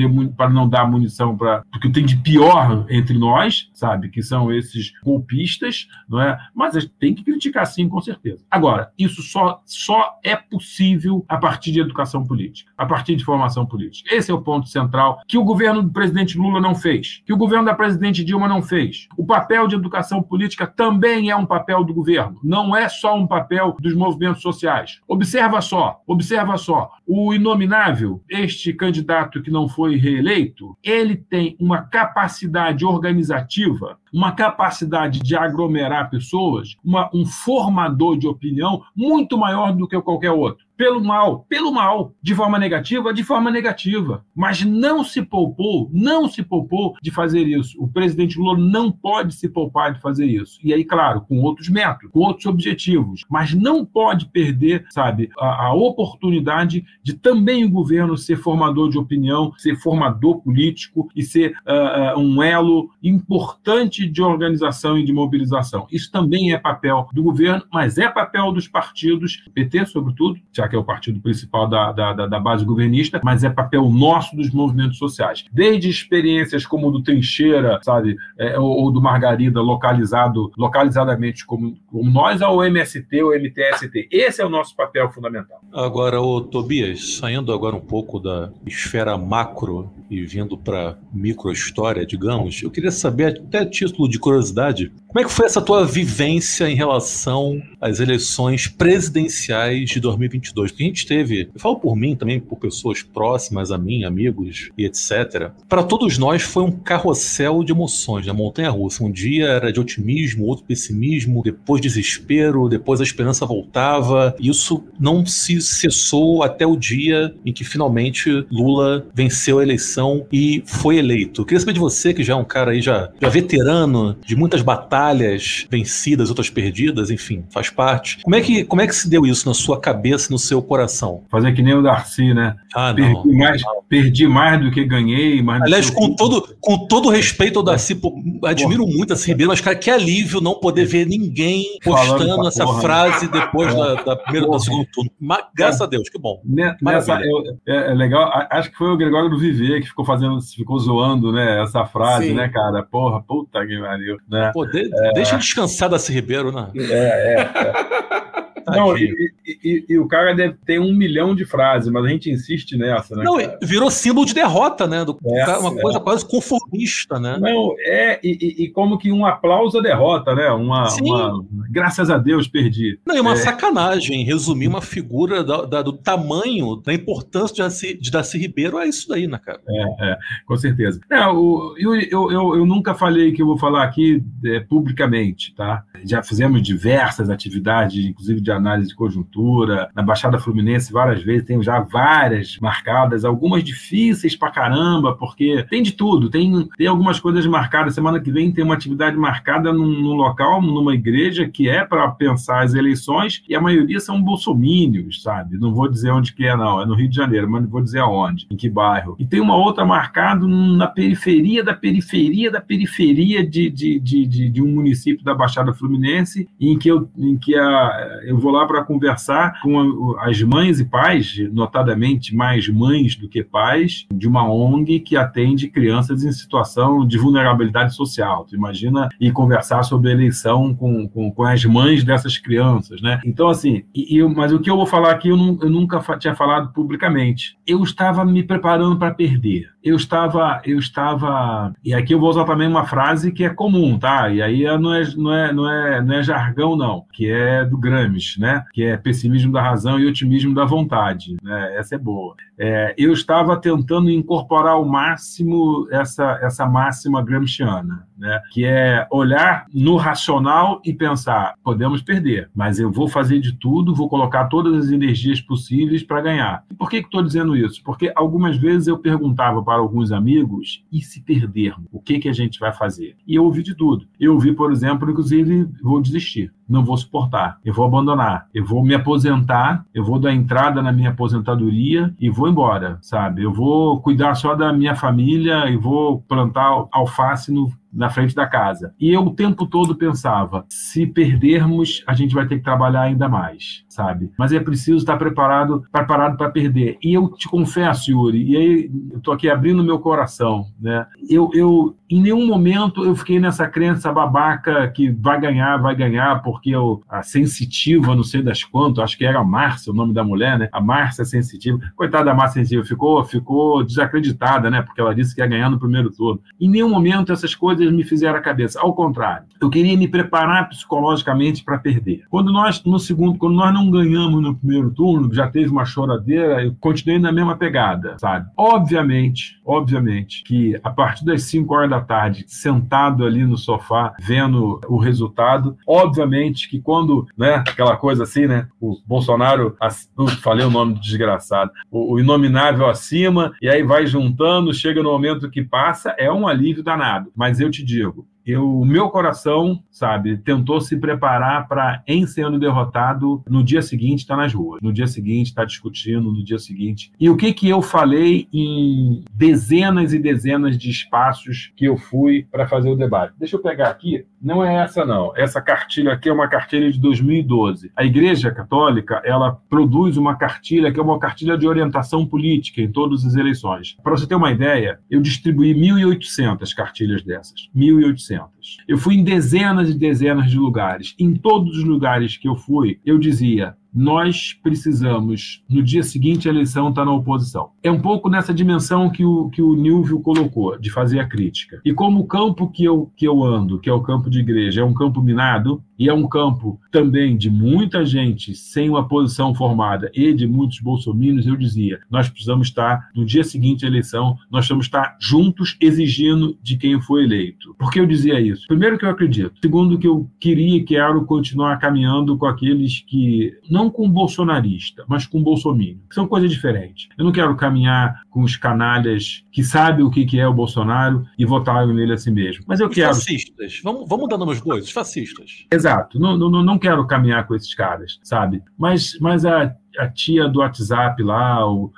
não dar munição para. Porque tem de pior entre nós, sabe? Que são esses golpistas, não é? Mas tem que criticar sim, com certeza. Agora, isso só, só é possível a partir de educação política, a partir de formação política. Esse é o ponto central que o governo do presidente Lula não fez, que o governo da presidente Dilma não fez. O papel de educação política também é um papel do governo, não é só um papel dos movimentos sociais. Observa só, observa só, o inominável, este candidato que não foi reeleito, ele tem uma capacidade organizativa, uma capacidade de aglomerar pessoas, uma, um formador de opinião muito maior do que qualquer outro pelo mal, pelo mal, de forma negativa, de forma negativa. Mas não se poupou, não se poupou de fazer isso. O presidente Lula não pode se poupar de fazer isso. E aí, claro, com outros métodos, com outros objetivos, mas não pode perder, sabe, a, a oportunidade de também o governo ser formador de opinião, ser formador político e ser uh, uh, um elo importante de organização e de mobilização. Isso também é papel do governo, mas é papel dos partidos, PT sobretudo, já que é o partido principal da, da, da, base governista, mas é papel nosso dos movimentos sociais. Desde experiências como o do Trincheira, sabe, é, ou, ou, do Margarida, localizado, localizadamente como, como nós, ao MST ou MTST. Esse é o nosso papel fundamental. Agora, o Tobias, saindo agora um pouco da esfera macro e vindo para microhistória, digamos, eu queria saber, até título de curiosidade, como é que foi essa tua vivência em relação às eleições presidenciais de 2022? 2022, porque a gente teve, eu falo por mim também, por pessoas próximas a mim, amigos e etc. Para todos nós foi um carrossel de emoções, né? Montanha russa. Um dia era de otimismo, outro pessimismo, depois desespero, depois a esperança voltava. Isso não se cessou até o dia em que finalmente Lula venceu a eleição e foi eleito. Eu queria saber de você, que já é um cara aí já, já veterano de muitas batalhas vencidas, outras perdidas, enfim, faz parte. Como é que, como é que se deu isso na sua cabeça, no seu coração? Fazer que nem o Darcy, né? Ah, não. Perdi mais, perdi mais do que ganhei. Mas Aliás, com todo, com todo respeito ao Darcy, pô, admiro Porra. muito a Ribeiro, mas, cara, que alívio não poder ver ninguém postando essa porra, frase né? depois da, da, primeira da segunda turno. Mas, graças a Deus, que bom. Nessa, eu, é, é, legal, acho que foi o Gregório do Viver que ficou fazendo, ficou zoando, né, essa frase, Sim. né, cara? Porra, puta que pariu. Né? Pô, de, é... Deixa descansar da Ribeiro, né? É, é. é. Não, e, e, e, o cara deve ter um milhão de frases, mas a gente insiste nessa, né? Não, cara? virou símbolo de derrota, né? Do, é, uma coisa quase conformista, né? Não, é, e, e, como que um aplauso à derrota, né? Uma, uma, graças a Deus perdi. Não, é uma é. sacanagem resumir uma figura da, da, do tamanho, da importância de Darcy, de Darcy Ribeiro, é isso daí, né, cara? É, é com certeza. É, o, eu, eu, eu, eu, nunca falei que eu vou falar aqui é, publicamente, tá? Já fizemos diversas atividades, inclusive de análise de conjuntura, na Baixada Fluminense várias vezes, tenho já várias marcadas, algumas difíceis pra caramba, porque tem de tudo, tem, tem algumas coisas marcadas. Semana que vem tem uma atividade marcada num, num local, numa igreja, que é para pensar as eleições, e a maioria são bolsomínios, sabe? Não vou dizer onde que é, não, é no Rio de Janeiro, mas não vou dizer aonde, em que bairro. E tem uma outra marcada na periferia da periferia da periferia de, de, de, de, de um município da Baixada Fluminense, em que eu, em que a, eu vou lá para conversar com as mães e pais, notadamente mais mães do que pais, de uma ONG que atende crianças em situação de vulnerabilidade social. Tu imagina e conversar sobre a eleição com, com, com as mães dessas crianças, né? Então, assim, e, e, mas o que eu vou falar aqui eu, não, eu nunca tinha falado publicamente. Eu estava me preparando para perder eu estava, eu estava, e aqui eu vou usar também uma frase que é comum, tá? E aí não é, não é, não é, não é jargão não, que é do Gramsci, né? Que é pessimismo da razão e otimismo da vontade, né? Essa é boa. É, eu estava tentando incorporar ao máximo essa essa máxima gramsciana, né? Que é olhar no racional e pensar, podemos perder, mas eu vou fazer de tudo, vou colocar todas as energias possíveis para ganhar. Por que estou dizendo isso? Porque algumas vezes eu perguntava para alguns amigos, e se perdermos? O que, que a gente vai fazer? E eu ouvi de tudo. Eu ouvi, por exemplo, inclusive, vou desistir não vou suportar, eu vou abandonar, eu vou me aposentar, eu vou dar entrada na minha aposentadoria e vou embora, sabe? Eu vou cuidar só da minha família e vou plantar alface no na frente da casa. E eu o tempo todo pensava: se perdermos, a gente vai ter que trabalhar ainda mais, sabe? Mas é preciso estar preparado preparado para perder. E eu te confesso, Yuri, e aí eu aqui abrindo meu coração, né? Eu, eu em nenhum momento eu fiquei nessa crença babaca que vai ganhar, vai ganhar, porque eu, a sensitiva, não sei das quantas, acho que era a Márcia, o nome da mulher, né? A Márcia sensitiva. Coitada da Márcia sensitiva, ficou, ficou desacreditada, né? Porque ela disse que ia ganhar no primeiro turno. Em nenhum momento essas coisas me fizeram a cabeça. Ao contrário, eu queria me preparar psicologicamente para perder. Quando nós, no segundo, quando nós não ganhamos no primeiro turno, já teve uma choradeira, eu continuei na mesma pegada, sabe? Obviamente, obviamente, que a partir das 5 horas da tarde, sentado ali no sofá, vendo o resultado, obviamente que quando, né, aquela coisa assim, né, o Bolsonaro, uh, falei o nome desgraçado, o, o inominável acima, e aí vai juntando, chega no momento que passa, é um alívio danado. Mas eu te digo, eu, o meu coração, sabe, tentou se preparar para, em sendo derrotado, no dia seguinte estar tá nas ruas, no dia seguinte estar tá discutindo, no dia seguinte. E o que que eu falei em dezenas e dezenas de espaços que eu fui para fazer o debate? Deixa eu pegar aqui, não é essa não, essa cartilha aqui é uma cartilha de 2012. A Igreja Católica, ela produz uma cartilha que é uma cartilha de orientação política em todas as eleições. Para você ter uma ideia, eu distribuí 1.800 cartilhas dessas, 1.800. Eu fui em dezenas e dezenas de lugares. Em todos os lugares que eu fui, eu dizia: nós precisamos, no dia seguinte a eleição, estar tá na oposição. É um pouco nessa dimensão que o, que o Nilvio colocou, de fazer a crítica. E como o campo que eu, que eu ando, que é o campo de igreja, é um campo minado, e é um campo também de muita gente sem uma posição formada e de muitos bolsominions, eu dizia, nós precisamos estar, no dia seguinte à eleição, nós precisamos estar juntos exigindo de quem foi eleito. Por que eu dizia isso? Primeiro que eu acredito. Segundo que eu queria e quero continuar caminhando com aqueles que, não com bolsonarista, mas com bolsominion, que são coisas diferentes. Eu não quero caminhar com os canalhas que sabem o que é o Bolsonaro e votaram nele a si mesmo. Mas eu os quero... fascistas. Vamos, vamos dar nomes dois, os fascistas. Exato Exato. Não, não, não quero caminhar com esses caras, sabe? Mas, mas a, a tia do WhatsApp lá, o,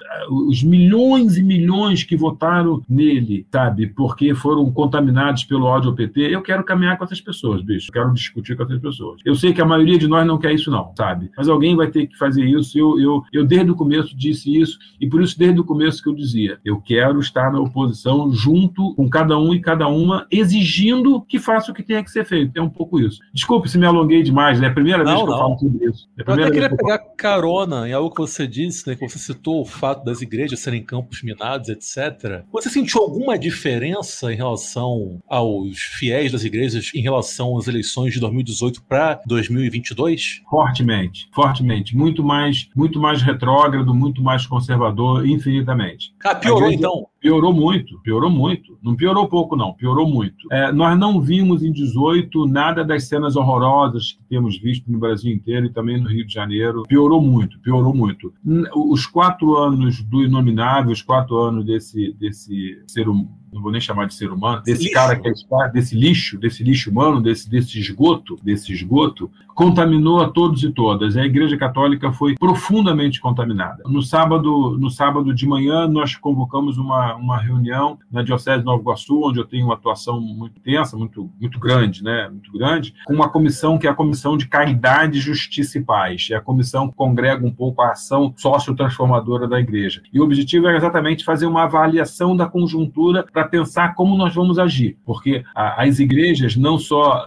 os milhões e milhões que votaram nele, sabe? Porque foram contaminados pelo ódio ao PT. Eu quero caminhar com essas pessoas, bicho. Eu quero discutir com essas pessoas. Eu sei que a maioria de nós não quer isso, não, sabe? Mas alguém vai ter que fazer isso. Eu, eu, eu desde o começo disse isso, e por isso, desde o começo que eu dizia, eu quero estar na oposição junto com cada um e cada uma, exigindo que faça o que tenha que ser feito. É um pouco isso. Desculpe se me alonguei demais, né? É a primeira não, vez que não. eu falo sobre isso. É eu até queria pegar carona em algo que você disse, né, que você citou o fato das igrejas serem campos minados, etc. Você sentiu alguma diferença em relação aos fiéis das igrejas em relação às eleições de 2018 para 2022? Fortemente, fortemente. Muito mais, muito mais retrógrado, muito mais conservador, infinitamente. Ah, piorou igreja... então? Piorou muito, piorou muito. Não piorou pouco, não, piorou muito. É, nós não vimos em 18 nada das cenas horrorosas que temos visto no Brasil inteiro e também no Rio de Janeiro. Piorou muito, piorou muito. Os quatro anos do Inominável, os quatro anos desse, desse ser humano não vou nem chamar de ser humano, desse lixo. cara que é desse lixo, desse lixo humano, desse, desse esgoto, desse esgoto, contaminou a todos e todas. A Igreja Católica foi profundamente contaminada. No sábado, no sábado de manhã, nós convocamos uma, uma reunião na Diocese de Nova Iguaçu, onde eu tenho uma atuação muito intensa, muito, muito grande, né? Muito grande, com uma comissão que é a Comissão de Caridade, Justiça e Paz. É a comissão que congrega um pouco a ação sócio-transformadora da Igreja. E o objetivo é exatamente fazer uma avaliação da conjuntura para pensar como nós vamos agir, porque as igrejas, não só,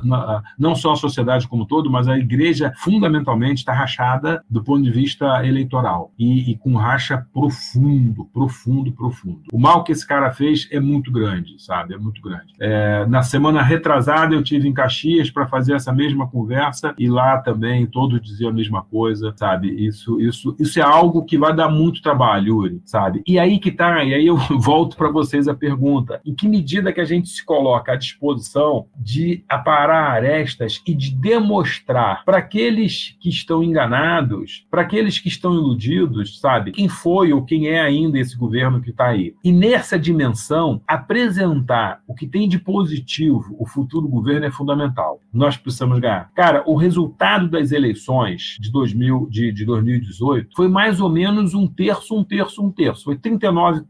não só a sociedade como todo, mas a igreja fundamentalmente está rachada do ponto de vista eleitoral e, e, com racha profundo, profundo, profundo. O mal que esse cara fez é muito grande, sabe? É muito grande. É, na semana retrasada eu tive em Caxias para fazer essa mesma conversa e lá também todos diziam a mesma coisa, sabe? Isso, isso, isso é algo que vai dar muito trabalho, Yuri, sabe? E aí que tá, e aí eu volto para vocês a pergunta pergunta: em que medida que a gente se coloca à disposição de aparar arestas e de demonstrar para aqueles que estão enganados, para aqueles que estão iludidos, sabe, quem foi ou quem é ainda esse governo que está aí. E nessa dimensão, apresentar o que tem de positivo o futuro governo é fundamental. Nós precisamos ganhar. Cara, o resultado das eleições de, 2000, de, de 2018 foi mais ou menos um terço, um terço, um terço. Foi 39%,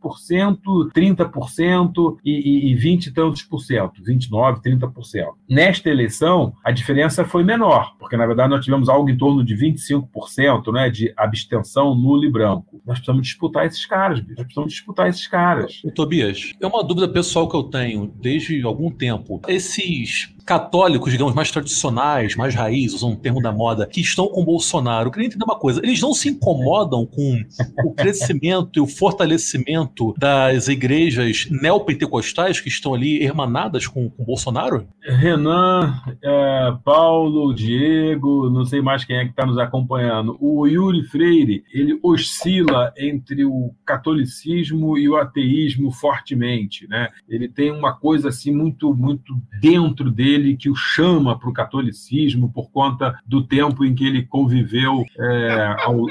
30%, e, e, e 20 e tantos por cento, 29, 30 por cento. Nesta eleição, a diferença foi menor, porque na verdade nós tivemos algo em torno de 25% né, de abstenção nulo e branco. Nós precisamos disputar esses caras, bicho. Nós precisamos disputar esses caras. Tobias, é uma dúvida pessoal que eu tenho desde algum tempo. Esses católicos, digamos, mais tradicionais, mais raiz, usam um termo da moda, que estão com Bolsonaro, eu queria entender uma coisa, eles não se incomodam com o crescimento e o fortalecimento das igrejas neopentecostais que estão ali hermanadas com, com Bolsonaro? Renan, é, Paulo, Diego, não sei mais quem é que está nos acompanhando. O Yuri Freire, ele oscila entre o catolicismo e o ateísmo fortemente, né? Ele tem uma coisa assim muito, muito dentro dele dele que o chama para o catolicismo por conta do tempo em que ele conviveu é, ao,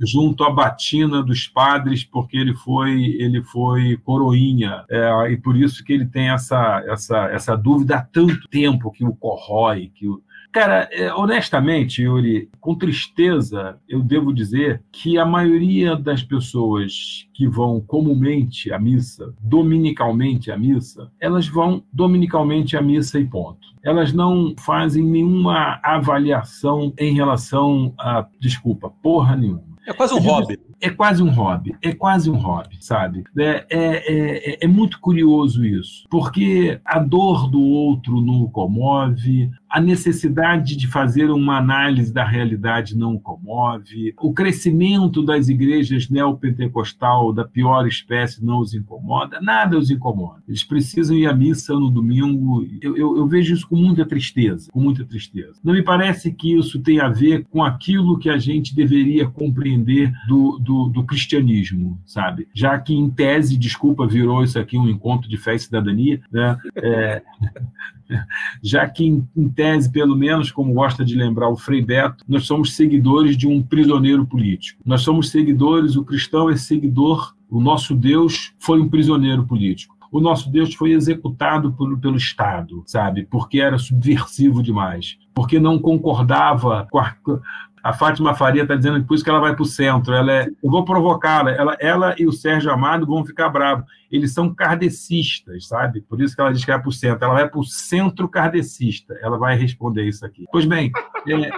junto à batina dos padres, porque ele foi ele foi coroinha. É, e por isso que ele tem essa essa essa dúvida há tanto tempo que o corrói, que o Cara, é, honestamente, Yuri, com tristeza, eu devo dizer que a maioria das pessoas que vão comumente à missa, dominicalmente à missa, elas vão dominicalmente à missa e ponto. Elas não fazem nenhuma avaliação em relação a, desculpa, porra nenhuma é quase um hobby. É quase um hobby, é quase um hobby, sabe? É, é, é, é muito curioso isso, porque a dor do outro não o comove, a necessidade de fazer uma análise da realidade não o comove, o crescimento das igrejas neopentecostal da pior espécie não os incomoda, nada os incomoda. Eles precisam ir à missa no domingo. Eu, eu, eu vejo isso com muita tristeza, com muita tristeza. Não me parece que isso tem a ver com aquilo que a gente deveria compreender do, do, do cristianismo, sabe? Já que, em tese, desculpa, virou isso aqui um encontro de fé e cidadania, né? É, já que, em, em tese, pelo menos, como gosta de lembrar o Frei Beto, nós somos seguidores de um prisioneiro político. Nós somos seguidores, o cristão é seguidor, o nosso Deus foi um prisioneiro político o nosso Deus foi executado por, pelo Estado, sabe? Porque era subversivo demais, porque não concordava com a, a Fátima Faria está dizendo que por isso que ela vai para o centro. Ela é, eu vou provocá-la. Ela, ela e o Sérgio Amado vão ficar bravos. Eles são kardecistas, sabe? Por isso que ela diz que vai para o centro. Ela vai para o centro kardecista. Ela vai responder isso aqui. Pois bem, é,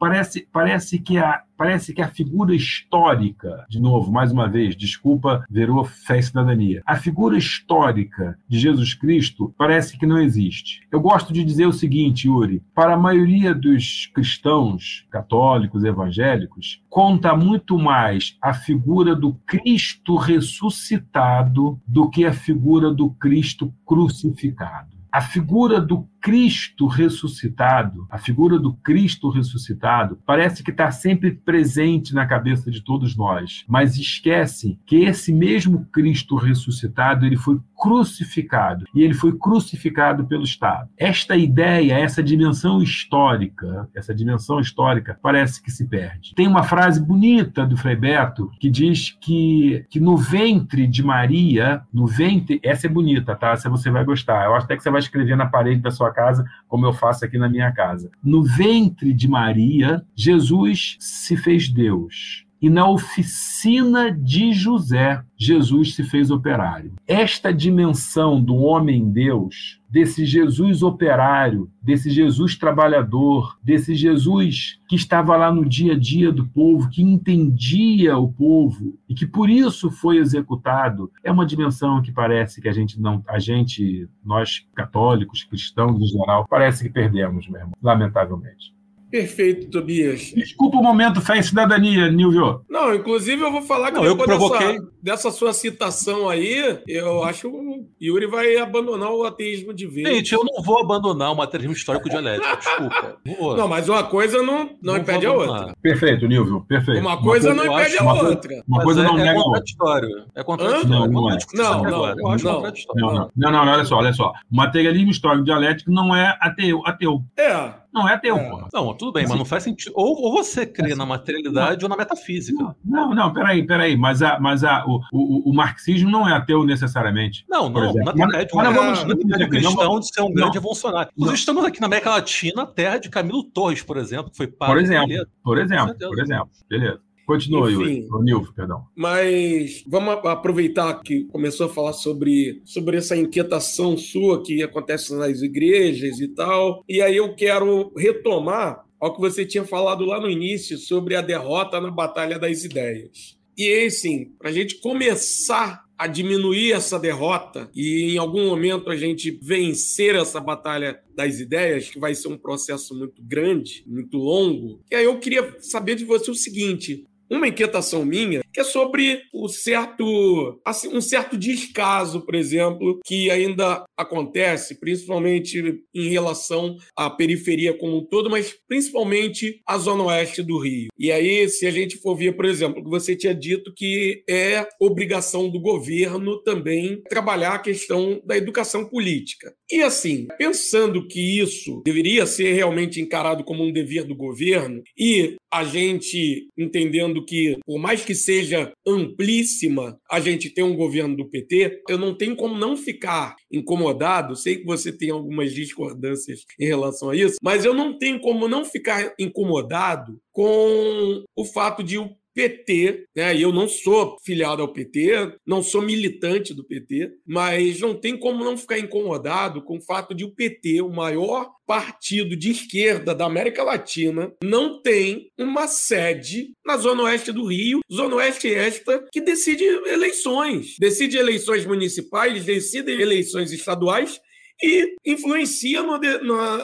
parece, parece, que a, parece que a figura histórica, de novo, mais uma vez, desculpa, virou fé e cidadania. A figura histórica de Jesus Cristo parece que não existe. Eu gosto de dizer o seguinte, Yuri: para a maioria dos cristãos, católicos, evangélicos, conta muito mais a figura do Cristo ressuscitado do que a figura do Cristo crucificado. A figura do Cristo ressuscitado, a figura do Cristo ressuscitado, parece que está sempre presente na cabeça de todos nós, mas esquece que esse mesmo Cristo ressuscitado, ele foi crucificado, e ele foi crucificado pelo Estado. Esta ideia, essa dimensão histórica, essa dimensão histórica parece que se perde. Tem uma frase bonita do Frei Beto que diz que, que no ventre de Maria, no ventre, essa é bonita, tá? Essa você vai gostar. Eu acho até que você vai escrever na parede da sua casa, como eu faço aqui na minha casa. No ventre de Maria, Jesus se fez Deus e na oficina de José, Jesus se fez operário. Esta dimensão do homem-deus, desse Jesus operário, desse Jesus trabalhador, desse Jesus que estava lá no dia a dia do povo, que entendia o povo e que por isso foi executado, é uma dimensão que parece que a gente não, a gente, nós católicos, cristãos em geral, parece que perdemos mesmo, lamentavelmente. Perfeito, Tobias. Desculpa o momento fé e cidadania, Nilvio. Não, inclusive eu vou falar que não, depois dessa, dessa, sua citação aí, eu acho que o Yuri vai abandonar o ateísmo de vez. Gente, eu não vou abandonar o materialismo histórico dialético, desculpa. Não, não, mas uma coisa não, não, impede a outra. Perfeito, Nilvio, perfeito. Uma coisa, uma coisa não impede a outra. Uma coisa não é, nega é contraditório. É contraditório. Não, não, é. não, não, eu acho não, contraditório. Não, não, não, não, olha só, olha só. O materialismo histórico dialético não é ateu. ateu. É. Não é ateu, é. porra. Não, tudo bem, mas não faz sentido. Ou, ou você crê na materialidade não. ou na metafísica. Não, não, peraí, peraí. Mas, a, mas a, o, o, o marxismo não é ateu necessariamente. Não, não. Na verdade, mas, vamos, é cristão de ser um grande evolucionário. Inclusive, estamos aqui na América Latina, terra de Camilo Torres, por exemplo, que foi padre. Por exemplo, por exemplo, por exemplo. Beleza. Continua, Enfim, Yuri. Nilvo, perdão. Mas vamos aproveitar que começou a falar sobre, sobre essa inquietação sua que acontece nas igrejas e tal. E aí eu quero retomar ao que você tinha falado lá no início sobre a derrota na Batalha das Ideias. E aí, assim, para a gente começar a diminuir essa derrota e em algum momento a gente vencer essa batalha das ideias, que vai ser um processo muito grande, muito longo. E aí eu queria saber de você o seguinte: uma inquietação minha que é sobre o certo, assim, um certo descaso, por exemplo, que ainda acontece, principalmente em relação à periferia como um todo, mas principalmente à zona oeste do Rio. E aí, se a gente for ver, por exemplo, que você tinha dito que é obrigação do governo também trabalhar a questão da educação política. E assim, pensando que isso deveria ser realmente encarado como um dever do governo e a gente entendendo que, por mais que seja amplíssima, a gente tem um governo do PT, eu não tenho como não ficar incomodado. Sei que você tem algumas discordâncias em relação a isso, mas eu não tenho como não ficar incomodado com o fato de o PT, né? Eu não sou filiado ao PT, não sou militante do PT, mas não tem como não ficar incomodado com o fato de o PT, o maior partido de esquerda da América Latina, não tem uma sede na Zona Oeste do Rio, Zona Oeste esta que decide eleições, decide eleições municipais, decide eleições estaduais e influencia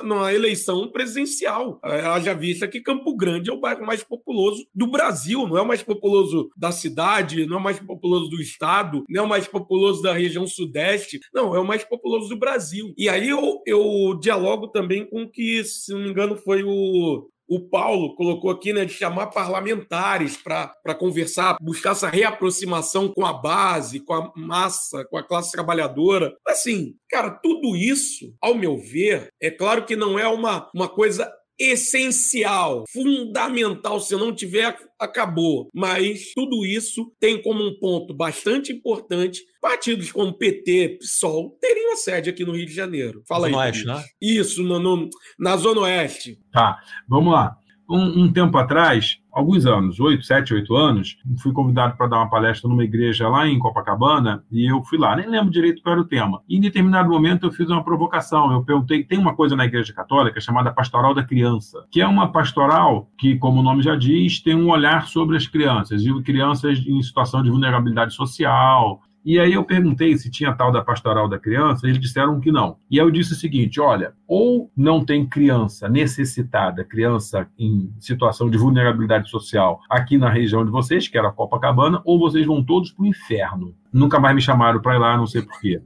na, eleição presidencial. Haja vista que Campo Grande é o bairro mais populoso do Brasil, não é o mais populoso da cidade, não é o mais populoso do estado, não é o mais populoso da região sudeste, não, é o mais populoso do Brasil. E aí eu, eu dialogo também com o que, se não me engano, foi o o Paulo colocou aqui, né, de chamar parlamentares para conversar, buscar essa reaproximação com a base, com a massa, com a classe trabalhadora. Assim, cara, tudo isso, ao meu ver, é claro que não é uma, uma coisa essencial, fundamental. Se não tiver, acabou. Mas tudo isso tem como um ponto bastante importante partidos como PT, PSOL teriam a sede aqui no Rio de Janeiro. Fala Zona aí. Oeste, né? Isso, no, no, na Zona Oeste. Tá, vamos lá. Um, um, tempo atrás, alguns anos, oito, sete, oito anos, fui convidado para dar uma palestra numa igreja lá em Copacabana e eu fui lá, nem lembro direito qual era o tema. E em determinado momento eu fiz uma provocação. Eu perguntei: tem uma coisa na igreja católica chamada Pastoral da Criança, que é uma pastoral que, como o nome já diz, tem um olhar sobre as crianças, e crianças em situação de vulnerabilidade social, e aí eu perguntei se tinha tal da pastoral da criança, eles disseram que não. E aí eu disse o seguinte: olha, ou não tem criança necessitada, criança em situação de vulnerabilidade social aqui na região de vocês, que era Copacabana, ou vocês vão todos para o inferno. Nunca mais me chamaram para ir lá, não sei porquê.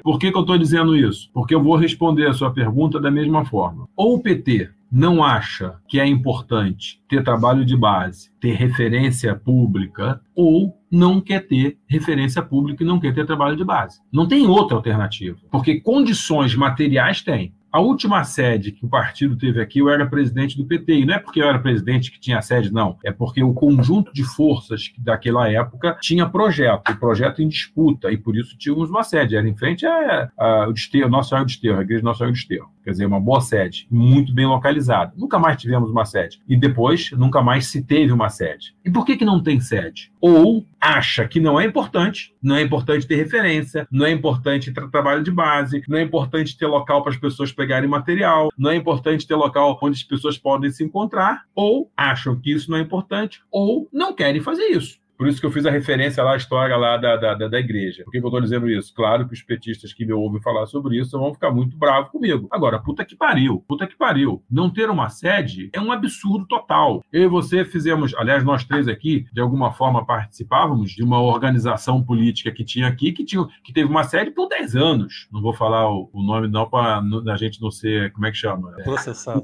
Por que, que eu estou dizendo isso? Porque eu vou responder a sua pergunta da mesma forma. Ou o PT não acha que é importante ter trabalho de base, ter referência pública, ou não quer ter referência pública e não quer ter trabalho de base. Não tem outra alternativa, porque condições materiais tem. A última sede que o partido teve aqui, eu era presidente do PT. E não é porque eu era presidente que tinha sede, não. É porque o conjunto de forças daquela época tinha projeto, o projeto em disputa, e por isso tínhamos uma sede. Era em frente ao Desterro, Nossa Senhora do Desterro, a Igreja Nossa Senhora do Desterro. Quer dizer, uma boa sede, muito bem localizada. Nunca mais tivemos uma sede. E depois, nunca mais se teve uma sede. E por que, que não tem sede? Ou acha que não é importante, não é importante ter referência, não é importante ter trabalho de base, não é importante ter local para as pessoas pegarem material, não é importante ter local onde as pessoas podem se encontrar, ou acham que isso não é importante, ou não querem fazer isso. Por isso que eu fiz a referência lá, à história lá da, da, da igreja. Por que eu estou dizendo isso? Claro que os petistas que me ouvem falar sobre isso vão ficar muito bravos comigo. Agora, puta que pariu, puta que pariu. Não ter uma sede é um absurdo total. Eu e você fizemos, aliás, nós três aqui, de alguma forma participávamos de uma organização política que tinha aqui, que, tinha, que teve uma sede por 10 anos. Não vou falar o, o nome não para a gente não ser, como é que chama? É, Processado.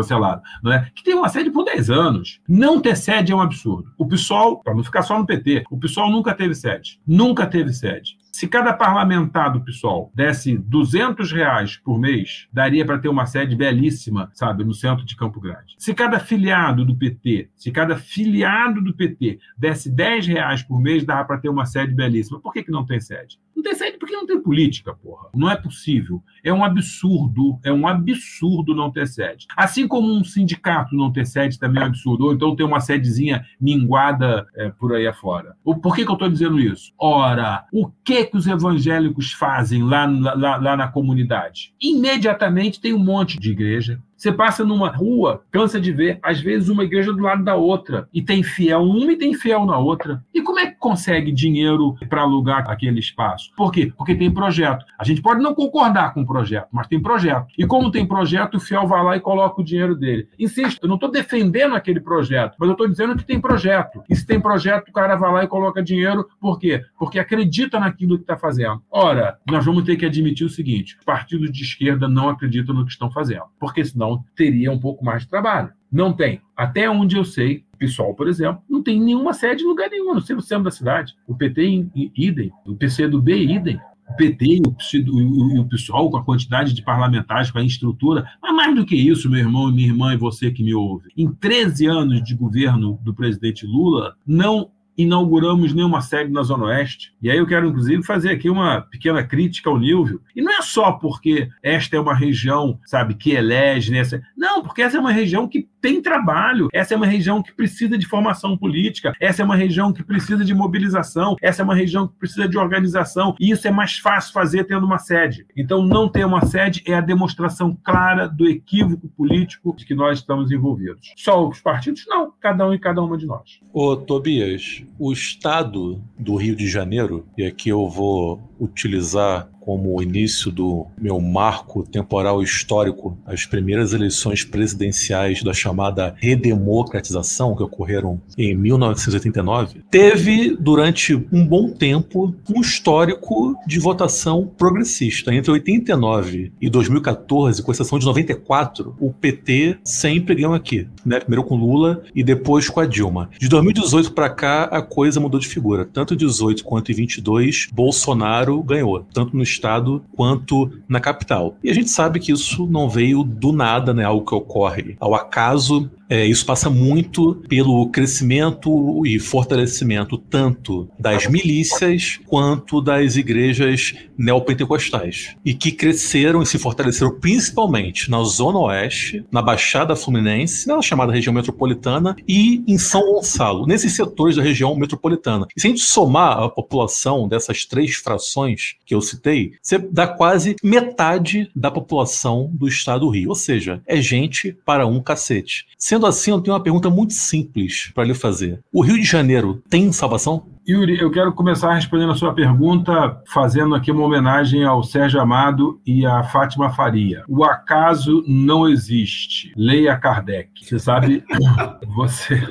Cancelado. Não é? Que teve uma sede por 10 anos. Não ter sede é um absurdo. O pessoal, para não ficar só no PT. O PSOL nunca teve sede. Nunca teve sede. Se cada parlamentar do PSOL desse 200 reais por mês, daria para ter uma sede belíssima, sabe, no centro de Campo Grande. Se cada filiado do PT, se cada filiado do PT desse 10 reais por mês, dava para ter uma sede belíssima. Por que, que não tem sede? Não tem sede porque não tem política, porra. Não é possível. É um absurdo, é um absurdo não ter sede. Assim como um sindicato não ter sede também é um absurdo. Ou então ter uma sedezinha minguada é, por aí afora. Por que, que eu estou dizendo isso? Ora, o que que os evangélicos fazem lá, lá, lá na comunidade? Imediatamente tem um monte de igreja, você passa numa rua, cansa de ver, às vezes, uma igreja do lado da outra. E tem fiel numa e tem fiel na outra. E como é que consegue dinheiro para alugar aquele espaço? Por quê? Porque tem projeto. A gente pode não concordar com o projeto, mas tem projeto. E como tem projeto, o fiel vai lá e coloca o dinheiro dele. Insisto, eu não estou defendendo aquele projeto, mas eu estou dizendo que tem projeto. E se tem projeto, o cara vai lá e coloca dinheiro. Por quê? Porque acredita naquilo que está fazendo. Ora, nós vamos ter que admitir o seguinte: os partidos de esquerda não acreditam no que estão fazendo. Porque senão então teria um pouco mais de trabalho. Não tem. Até onde eu sei, o PSOL, por exemplo, não tem nenhuma sede em lugar nenhum, não sei no centro da cidade. O PT, idem. O PCdoB, idem. O PT e o, o, PSOL, com a quantidade de parlamentares, com a estrutura. Mas mais do que isso, meu irmão e minha irmã e você que me ouve, em 13 anos de governo do presidente Lula, não inauguramos nenhuma sede na Zona Oeste. E aí eu quero, inclusive, fazer aqui uma pequena crítica ao Nilvio. E não é só porque esta é uma região, sabe, que elege, né? Não, porque essa é uma região que tem trabalho, essa é uma região que precisa de formação política, essa é uma região que precisa de mobilização, essa é uma região que precisa de organização, e isso é mais fácil fazer tendo uma sede. Então, não ter uma sede é a demonstração clara do equívoco político de que nós estamos envolvidos. Só os partidos? Não, cada um e cada uma de nós. Ô, Tobias, o estado do Rio de Janeiro, e aqui eu vou utilizar como início do meu marco temporal histórico as primeiras eleições presidenciais da chamada redemocratização que ocorreram em 1989, teve durante um bom tempo um histórico de votação progressista. Entre 89 e 2014, com exceção de 94, o PT sempre ganhou aqui, né? Primeiro com Lula e depois com a Dilma. De 2018 para cá, a coisa mudou de figura. Tanto em 18 quanto em 22, Bolsonaro ganhou, tanto no estado quanto na capital. E a gente sabe que isso não veio do nada, né? Algo que ocorre ao acaso é, isso passa muito pelo crescimento e fortalecimento tanto das milícias quanto das igrejas neopentecostais. E que cresceram e se fortaleceram principalmente na Zona Oeste, na Baixada Fluminense, na chamada região metropolitana e em São Gonçalo, nesses setores da região metropolitana. E se a gente somar a população dessas três frações que eu citei, você dá quase metade da população do estado do Rio. Ou seja, é gente para um cacete. Sendo Sendo assim, eu tenho uma pergunta muito simples para lhe fazer. O Rio de Janeiro tem salvação? Yuri, eu quero começar respondendo a sua pergunta, fazendo aqui uma homenagem ao Sérgio Amado e à Fátima Faria. O acaso não existe. Leia Kardec. Você sabe, você,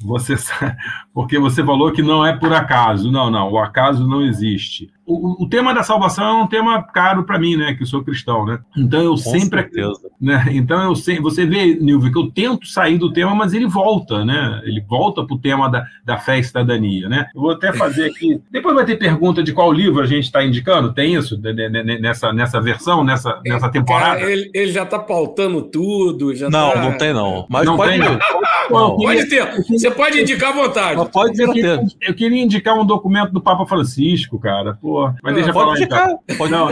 você sabe, porque você falou que não é por acaso. Não, não, o acaso não existe o, o, tema da salvação é um tema caro para mim, né? Que sou cristão, né? Então eu Com sempre, certeza. né? Então eu sempre, você vê, Nilvio, que eu tento sair do tema, mas ele volta, né? Ele volta para o tema da, da fé e cidadania, né? Eu vou até fazer aqui. Depois vai ter pergunta de qual livro a gente está indicando. Tem isso nessa nessa versão, nessa nessa temporada? Cara, ele, ele, já está pautando tudo. Já não, tá... não tem não. Mas não pode tem, não. Não, pode ter. Você pode indicar à vontade. Pode eu queria, eu queria indicar um documento do Papa Francisco, cara. Pô, mas deixa pra lá. Então. Pode, não,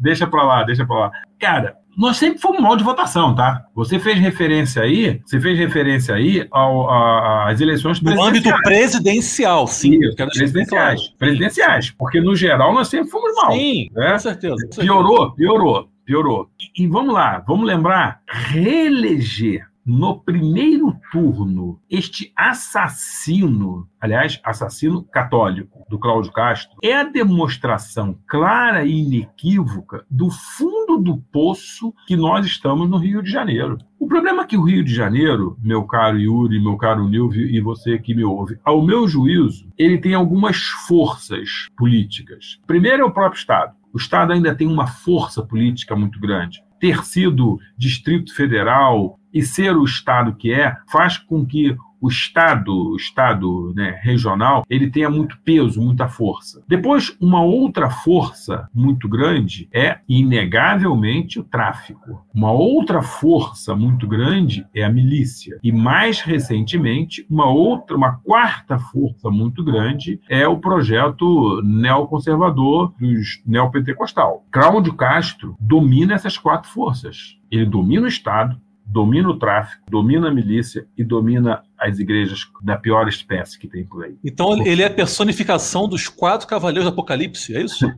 deixa pra lá, deixa pra lá. Cara, nós sempre fomos mal de votação, tá? Você fez referência aí, você fez referência aí ao, a, às eleições presidenciais. No âmbito presidencial, sim. Isso, presidenciais. Claro. Presidenciais. Porque, no geral, nós sempre fomos mal. Sim, né? com certeza. Piorou, piorou, piorou. E, e vamos lá, vamos lembrar, reeleger no primeiro turno, este assassino, aliás, assassino católico do Cláudio Castro, é a demonstração clara e inequívoca do fundo do poço que nós estamos no Rio de Janeiro. O problema é que o Rio de Janeiro, meu caro Yuri, meu caro Nilvio e você que me ouve, ao meu juízo, ele tem algumas forças políticas. Primeiro é o próprio Estado. O Estado ainda tem uma força política muito grande ter sido Distrito Federal e ser o Estado que é, faz com que o Estado, o Estado né, regional, ele tenha muito peso, muita força. Depois, uma outra força muito grande é, inegavelmente, o tráfico. Uma outra força muito grande é a milícia. E, mais recentemente, uma outra, uma quarta força muito grande é o projeto neoconservador dos neopentecostal. Cláudio Castro domina essas quatro forças. Ele domina o Estado, domina o tráfico, domina a milícia e domina as igrejas da pior espécie que tem por aí. Então ele é a personificação dos quatro cavaleiros do Apocalipse, é isso?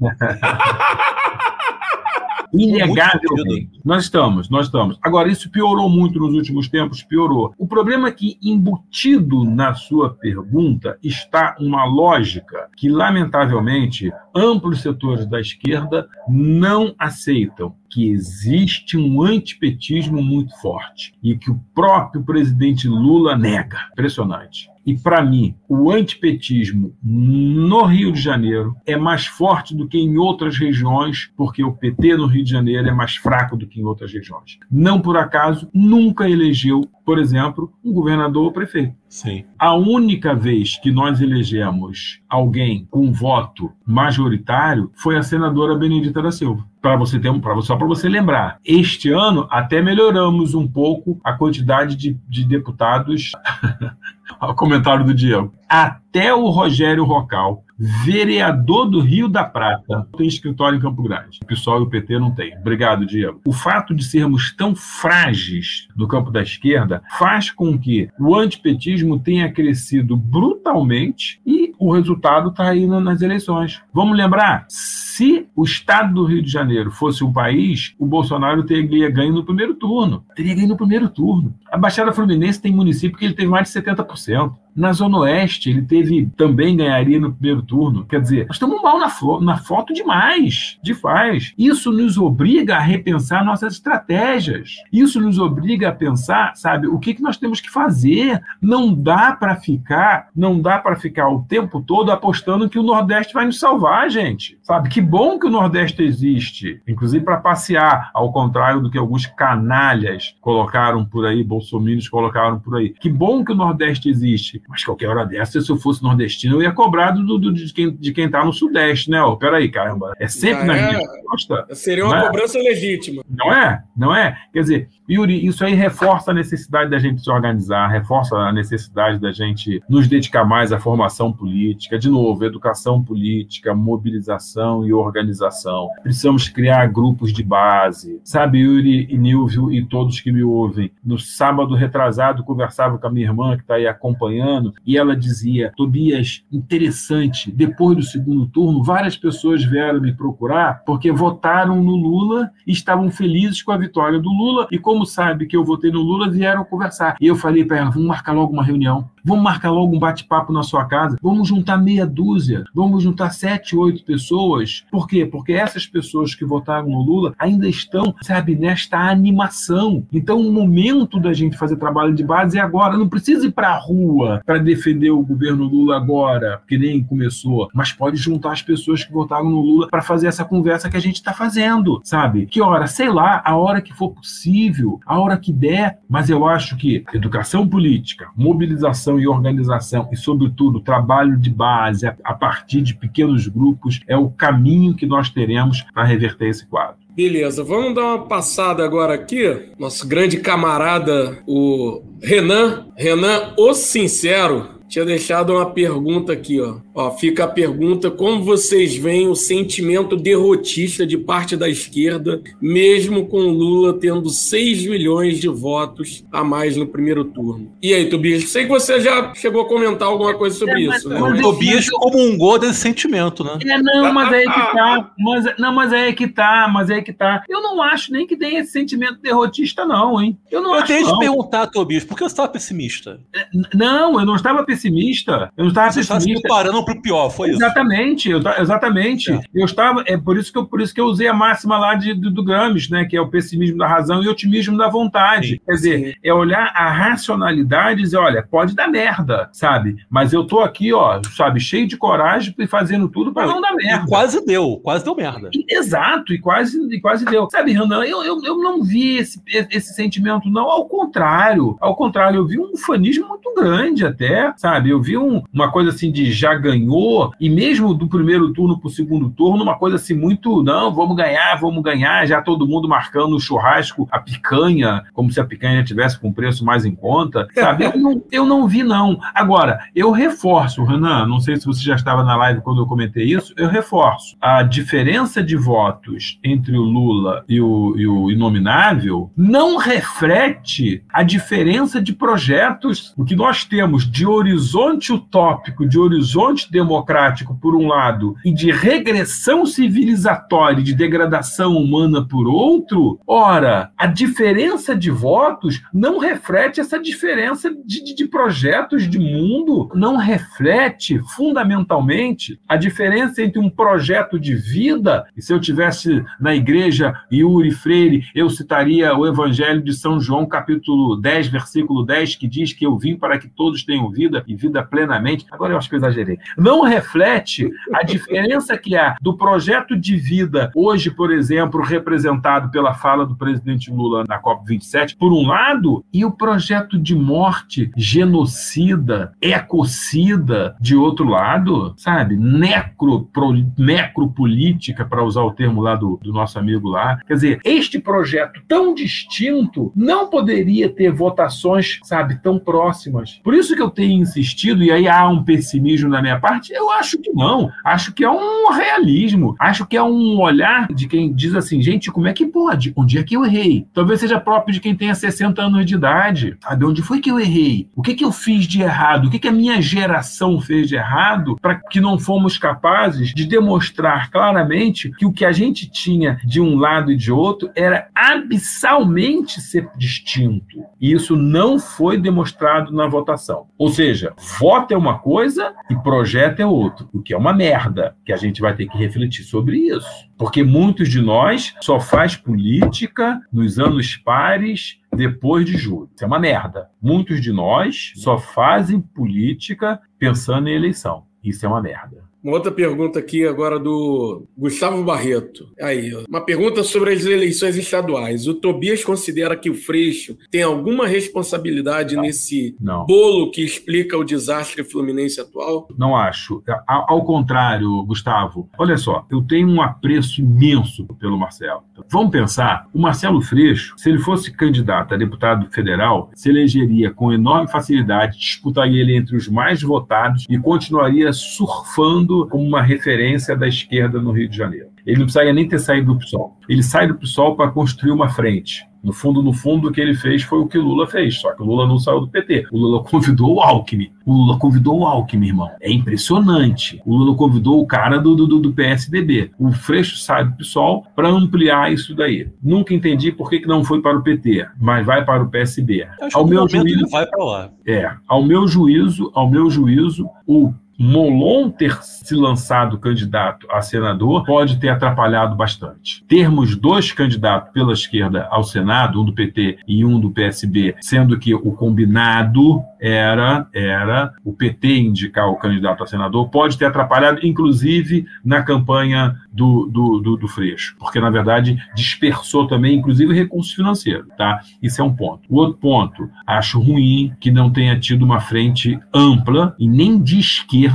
Inegavelmente. Nós estamos, nós estamos. Agora, isso piorou muito nos últimos tempos, piorou. O problema é que, embutido na sua pergunta, está uma lógica que, lamentavelmente, amplos setores da esquerda não aceitam que existe um antipetismo muito forte e que o próprio presidente Lula nega. Impressionante. E, para mim, o antipetismo no Rio de Janeiro é mais forte do que em outras regiões, porque o PT no Rio de Janeiro é mais fraco do que em outras regiões. Não por acaso, nunca elegeu, por exemplo, um governador ou prefeito. Sim. A única vez que nós elegemos alguém com voto majoritário foi a senadora Benedita da Silva. Para você ter pra, só para você lembrar, este ano até melhoramos um pouco a quantidade de, de deputados. Ao comentário do Diego. Até o Rogério Rocal vereador do Rio da Prata, tem escritório em Campo Grande. O PSOL e o PT não tem. Obrigado, Diego. O fato de sermos tão frágeis do campo da esquerda faz com que o antipetismo tenha crescido brutalmente e o resultado está aí nas eleições. Vamos lembrar, se o estado do Rio de Janeiro fosse um país, o Bolsonaro teria ganho no primeiro turno. Teria ganho no primeiro turno. A Baixada Fluminense tem município que ele teve mais de 70%. Na Zona Oeste, ele teve também ganharia no primeiro turno. Quer dizer, nós estamos mal na, na foto demais, de faz. Isso nos obriga a repensar nossas estratégias. Isso nos obriga a pensar, sabe, o que, que nós temos que fazer. Não dá para ficar, não dá para ficar o tempo todo apostando que o Nordeste vai nos salvar, gente. Sabe, que bom que o Nordeste existe, inclusive para passear, ao contrário do que alguns canalhas colocaram por aí, bolsominions colocaram por aí. Que bom que o Nordeste existe, mas qualquer hora dessa, se eu fosse nordestino, eu ia cobrar do, do de, quem, de quem tá no Sudeste, né? Oh, peraí, caramba, é sempre ah, na é? minha costa. Seria uma é? cobrança legítima. Não é? Não é? Quer dizer, Yuri, isso aí reforça a necessidade da gente se organizar, reforça a necessidade da gente nos dedicar mais à formação política, de novo, educação política, mobilização e organização. Precisamos criar grupos de base. Sabe, Yuri e Nilvio e todos que me ouvem, no sábado retrasado conversava com a minha irmã que está aí acompanhando e ela dizia: Tobias, interessante, depois do segundo turno, várias pessoas vieram me procurar porque votaram no Lula e estavam felizes com a vitória do Lula e como sabe que eu votei no Lula, vieram conversar. E eu falei para ela: vamos marcar logo uma reunião. Vamos marcar logo um bate-papo na sua casa. Vamos juntar meia dúzia. Vamos juntar sete, oito pessoas. Por quê? Porque essas pessoas que votaram no Lula ainda estão, sabe, nesta animação. Então, o momento da gente fazer trabalho de base é agora. Não precisa ir para a rua para defender o governo Lula agora, que nem começou. Mas pode juntar as pessoas que votaram no Lula para fazer essa conversa que a gente está fazendo, sabe? Que hora? Sei lá, a hora que for possível, a hora que der. Mas eu acho que educação política, mobilização e organização e, sobretudo, trabalho de base a partir de pequenos grupos é o caminho que nós teremos para reverter esse quadro. Beleza, vamos dar uma passada agora aqui. Nosso grande camarada, o Renan, Renan, o Sincero, tinha deixado uma pergunta aqui, ó. ó. Fica a pergunta: como vocês veem o sentimento derrotista de parte da esquerda, mesmo com Lula tendo 6 milhões de votos a mais no primeiro turno? E aí, Tobias? Sei que você já chegou a comentar alguma coisa sobre é, isso, né? O Tobias comungou desse sentimento, né? É, não, mas é aí que tá. Mas, não, mas é aí que tá, mas é aí que tá. Eu não acho nem que tenha esse sentimento derrotista, não, hein? Eu não eu acho. Eu tenho de perguntar, Tobias, por que você estava pessimista? É, não, eu não estava pessimista pessimista. Eu não estava Você pessimista. Você preparando para o pior, foi exatamente, isso? Eu, exatamente. É. Eu estava, é por isso que eu, por isso que eu usei a máxima lá de, do, do Gramsci, né, que é o pessimismo da razão e o otimismo da vontade. Sim. Quer dizer, é olhar a racionalidade e dizer, olha, pode dar merda, sabe? Mas eu tô aqui, ó, sabe, cheio de coragem e fazendo tudo para não dar merda. E quase deu, quase deu merda. E, exato, e quase, e quase deu. Sabe, Renan, eu, eu, eu não vi esse, esse sentimento, não. Ao contrário, ao contrário, eu vi um fanismo muito grande até, sabe? Sabe? Eu vi um, uma coisa assim de já ganhou, e mesmo do primeiro turno para o segundo turno, uma coisa assim muito, não, vamos ganhar, vamos ganhar, já todo mundo marcando o churrasco, a picanha, como se a picanha tivesse com preço mais em conta, sabe? Eu não, eu não vi, não. Agora, eu reforço, Renan, não sei se você já estava na live quando eu comentei isso, eu reforço. A diferença de votos entre o Lula e o, e o Inominável não reflete a diferença de projetos, o que nós temos de horizonte horizonte utópico, de horizonte democrático, por um lado, e de regressão civilizatória, de degradação humana, por outro, ora, a diferença de votos não reflete essa diferença de, de, de projetos de mundo, não reflete fundamentalmente a diferença entre um projeto de vida, e se eu tivesse na igreja Yuri Freire, eu citaria o Evangelho de São João, capítulo 10, versículo 10, que diz que eu vim para que todos tenham vida e vida plenamente, agora eu acho que eu exagerei, não reflete a diferença que há do projeto de vida, hoje, por exemplo, representado pela fala do presidente Lula na COP27, por um lado, e o projeto de morte genocida, ecocida, de outro lado, sabe? Necro, pro, necropolítica, para usar o termo lá do, do nosso amigo lá. Quer dizer, este projeto tão distinto não poderia ter votações, sabe, tão próximas. Por isso que eu tenho insistido insistido, e aí há um pessimismo da minha parte? Eu acho que não. Acho que é um realismo. Acho que é um olhar de quem diz assim, gente, como é que pode? Onde é que eu errei? Talvez seja próprio de quem tenha 60 anos de idade. Sabe, onde foi que eu errei? O que, que eu fiz de errado? O que, que a minha geração fez de errado para que não fomos capazes de demonstrar claramente que o que a gente tinha de um lado e de outro era abissalmente ser distinto. E isso não foi demonstrado na votação. Ou seja, seja, voto é uma coisa e projeto é outro, o que é uma merda, que a gente vai ter que refletir sobre isso. Porque muitos de nós só faz política nos anos pares depois de julho. Isso é uma merda. Muitos de nós só fazem política pensando em eleição. Isso é uma merda. Uma outra pergunta aqui agora do Gustavo Barreto. Aí, uma pergunta sobre as eleições estaduais. O Tobias considera que o Freixo tem alguma responsabilidade não, nesse não. bolo que explica o desastre fluminense atual? Não acho. Ao contrário, Gustavo, olha só, eu tenho um apreço imenso pelo Marcelo. Vamos pensar, o Marcelo Freixo, se ele fosse candidato a deputado federal, se elegeria com enorme facilidade, disputaria ele entre os mais votados e continuaria surfando como uma referência da esquerda no Rio de Janeiro. Ele não precisaria nem ter saído do PSOL. Ele sai do PSOL para construir uma frente. No fundo, no fundo, o que ele fez foi o que Lula fez, só que o Lula não saiu do PT. O Lula convidou o Alckmin. O Lula convidou o Alckmin, irmão. É impressionante. O Lula convidou o cara do, do, do PSDB. O Freixo sai do PSOL para ampliar isso daí. Nunca entendi por que, que não foi para o PT, mas vai para o PSB. ao meu juízo, vai para lá. É, ao meu juízo, ao meu juízo, o Molon ter se lançado candidato a senador pode ter atrapalhado bastante. Termos dois candidatos pela esquerda ao Senado, um do PT e um do PSB, sendo que o combinado era era o PT indicar o candidato a senador, pode ter atrapalhado, inclusive, na campanha do, do, do, do Freixo, porque, na verdade, dispersou também, inclusive, recursos financeiros. Tá? Isso é um ponto. O outro ponto, acho ruim que não tenha tido uma frente ampla e nem de esquerda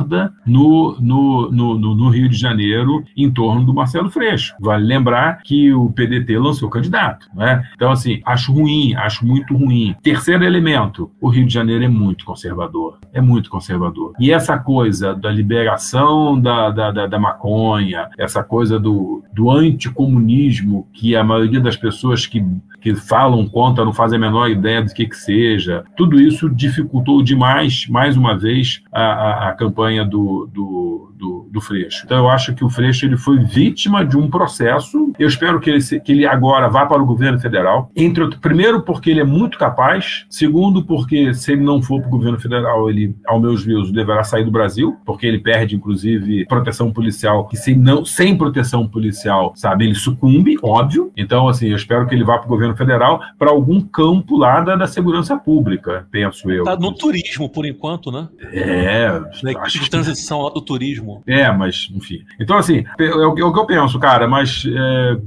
no, no, no, no Rio de Janeiro em torno do Marcelo Freixo. Vale lembrar que o PDT lançou candidato. Né? Então, assim, acho ruim, acho muito ruim. Terceiro elemento, o Rio de Janeiro é muito conservador. É muito conservador. E essa coisa da liberação da, da, da, da maconha, essa coisa do, do anticomunismo, que a maioria das pessoas que, que falam contra não fazem a menor ideia do que, que seja, tudo isso dificultou demais, mais uma vez, a, a, a campanha do, do, do, do, Freixo. Então, eu acho que o Freixo ele foi vítima de um processo. Eu espero que ele, que ele agora vá para o governo federal. Entre outro, primeiro, porque ele é muito capaz. Segundo, porque se ele não for para o governo federal, ele, ao meu juízo, deverá sair do Brasil, porque ele perde, inclusive, proteção policial, que sem, não, sem proteção policial, sabe, ele sucumbe, óbvio. Então, assim, eu espero que ele vá para o governo federal para algum campo lá da, da, segurança pública, penso eu. Tá no turismo, por enquanto, né? É. Na acho de transição lá do turismo. É, mas, enfim. Então, assim, é, é o que eu penso, cara, mas é,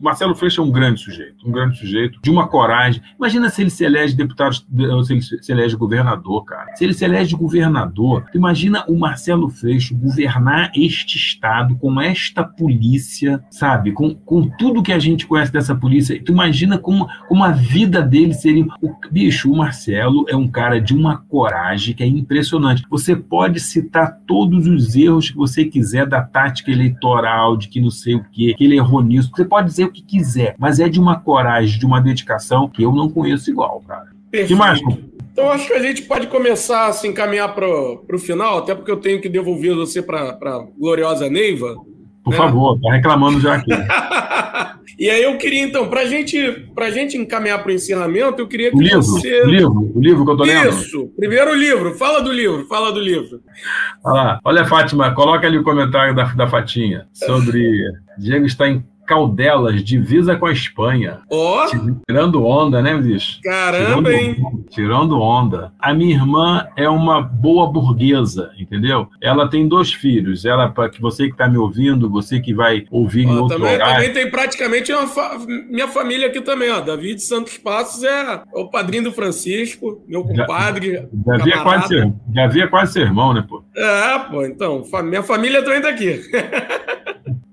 Marcelo Freixo é um grande sujeito, um grande sujeito, de uma coragem. Imagina se ele se elege deputado, se ele se elege governador, cara. Se ele se elege governador, imagina o Marcelo Freixo governar este estado com esta polícia, sabe? Com, com tudo que a gente conhece dessa polícia. Tu imagina como, como a vida dele seria. O, bicho, o Marcelo é um cara de uma coragem que é impressionante. Você pode citar todos os erros que você quiser da tática eleitoral, de que não sei o quê, que ele errou nisso. Você pode dizer o que quiser, mas é de uma coragem, de uma dedicação que eu não conheço igual, cara. Perfeito. Que mais? Então acho que a gente pode começar a se encaminhar para o final, até porque eu tenho que devolver você para a gloriosa Neiva. Por né? favor, tá reclamando já aqui. e aí eu queria, então, para gente, a gente encaminhar para o encerramento, eu queria que o livro, você... O livro, o livro que eu tô lendo. Isso, primeiro o livro. Fala do livro, fala do livro. Olha, olha Fátima, coloca ali o comentário da, da Fatinha sobre... Diego está em Caudelas, divisa com a Espanha. Ó! Oh. Tirando onda, né, bicho? Caramba, tirando, hein? Tirando onda. A minha irmã é uma boa burguesa, entendeu? Ela tem dois filhos. Ela, para que você que está me ouvindo, você que vai ouvir ó, em outro também, horário... Também tem praticamente uma fa... minha família aqui também, ó. Davi de Santos Passos é o padrinho do Francisco, meu compadre. Davi é, quase ser, Davi é quase seu irmão, né, pô? É, pô. Então, minha família também tá aqui.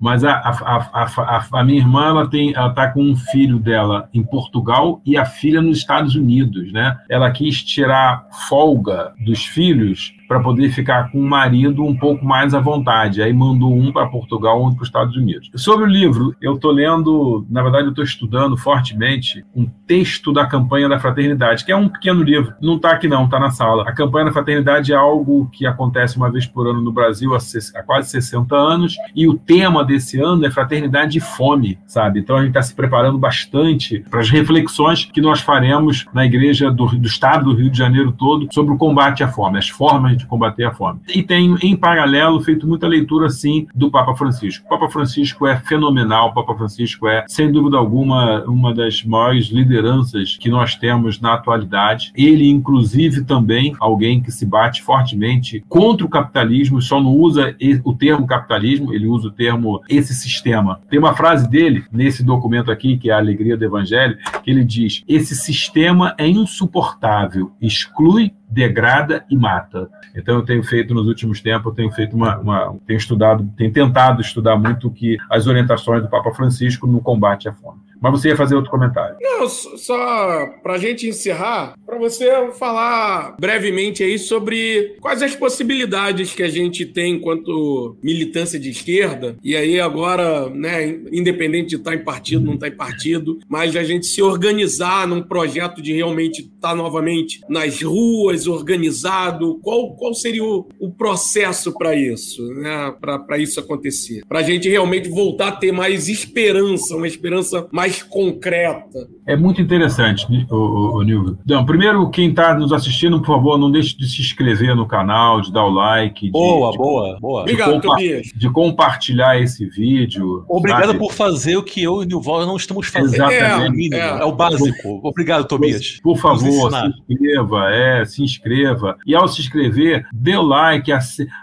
Mas a, a, a, a, minha irmã ela tem, ela está com um filho dela em Portugal e a filha nos Estados Unidos, né? Ela quis tirar folga dos filhos para poder ficar com o marido um pouco mais à vontade. Aí mandou um para Portugal, um para os Estados Unidos. Sobre o livro, eu estou lendo, na verdade, eu estou estudando fortemente um texto da campanha da fraternidade, que é um pequeno livro. Não está aqui não, está na sala. A campanha da fraternidade é algo que acontece uma vez por ano no Brasil há, quase 60 anos e o tema desse ano é fraternidade e fome, sabe? Então a gente está se preparando bastante para as reflexões que nós faremos na igreja do, do estado do Rio de Janeiro todo sobre o combate à fome, as formas de combater a fome. E tenho, em paralelo, feito muita leitura, sim, do Papa Francisco. O Papa Francisco é fenomenal, o Papa Francisco é, sem dúvida alguma, uma das maiores lideranças que nós temos na atualidade. Ele, inclusive, também alguém que se bate fortemente contra o capitalismo, só não usa o termo capitalismo, ele usa o termo esse sistema. Tem uma frase dele nesse documento aqui, que é a Alegria do Evangelho, que ele diz: esse sistema é insuportável, exclui degrada e mata. Então eu tenho feito nos últimos tempos, eu tenho feito uma, uma, tenho estudado, tenho tentado estudar muito que as orientações do Papa Francisco no combate à fome. Mas você ia fazer outro comentário. Não, só para a gente encerrar, para você falar brevemente aí sobre quais as possibilidades que a gente tem enquanto militância de esquerda, e aí agora, né, independente de estar tá em partido, não estar tá em partido, mas a gente se organizar num projeto de realmente estar tá novamente nas ruas, organizado, qual, qual seria o, o processo para isso, né, para isso acontecer? Para a gente realmente voltar a ter mais esperança, uma esperança mais mais concreta. É muito interessante, o, o, o Nilvio. Então, primeiro, quem está nos assistindo, por favor, não deixe de se inscrever no canal, de dar o like. De, boa, de, boa, boa. Obrigado, Tobias. De compartilhar esse vídeo. Obrigado sabe? por fazer o que eu e o Nilval não estamos fazendo. Exatamente. É, é, é o básico. Obrigado, Tobias. Por, por favor, se inscreva, é, se inscreva. E ao se inscrever, dê o like,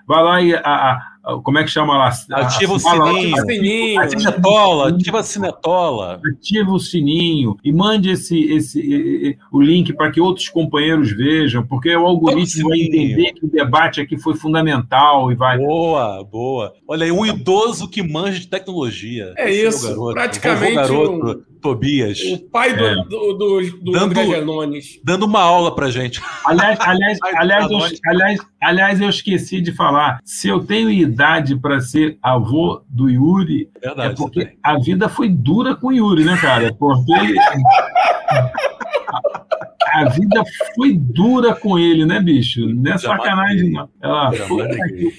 vá lá e a, a como é que chama lá? Ativa o sininho. sininho. Cinetola, ativa a cinetola. Ativa o sininho e mande esse, esse, o link para que outros companheiros vejam, porque o algoritmo vai entender que o debate aqui foi fundamental e vai. Boa, boa. Olha aí, um idoso que manja de tecnologia. É esse isso, praticamente. garoto, um, Tobias. O pai do, é. do, do, do dando, Dando uma aula pra gente. Aliás, aliás, aliás, eu, aliás, aliás, eu esqueci de falar. Se eu tenho idade para ser avô do Yuri, Verdade, é porque a vida foi dura com o Yuri, né, cara? Porque a vida foi dura com ele, né, bicho? Não é sacanagem, não. Ela,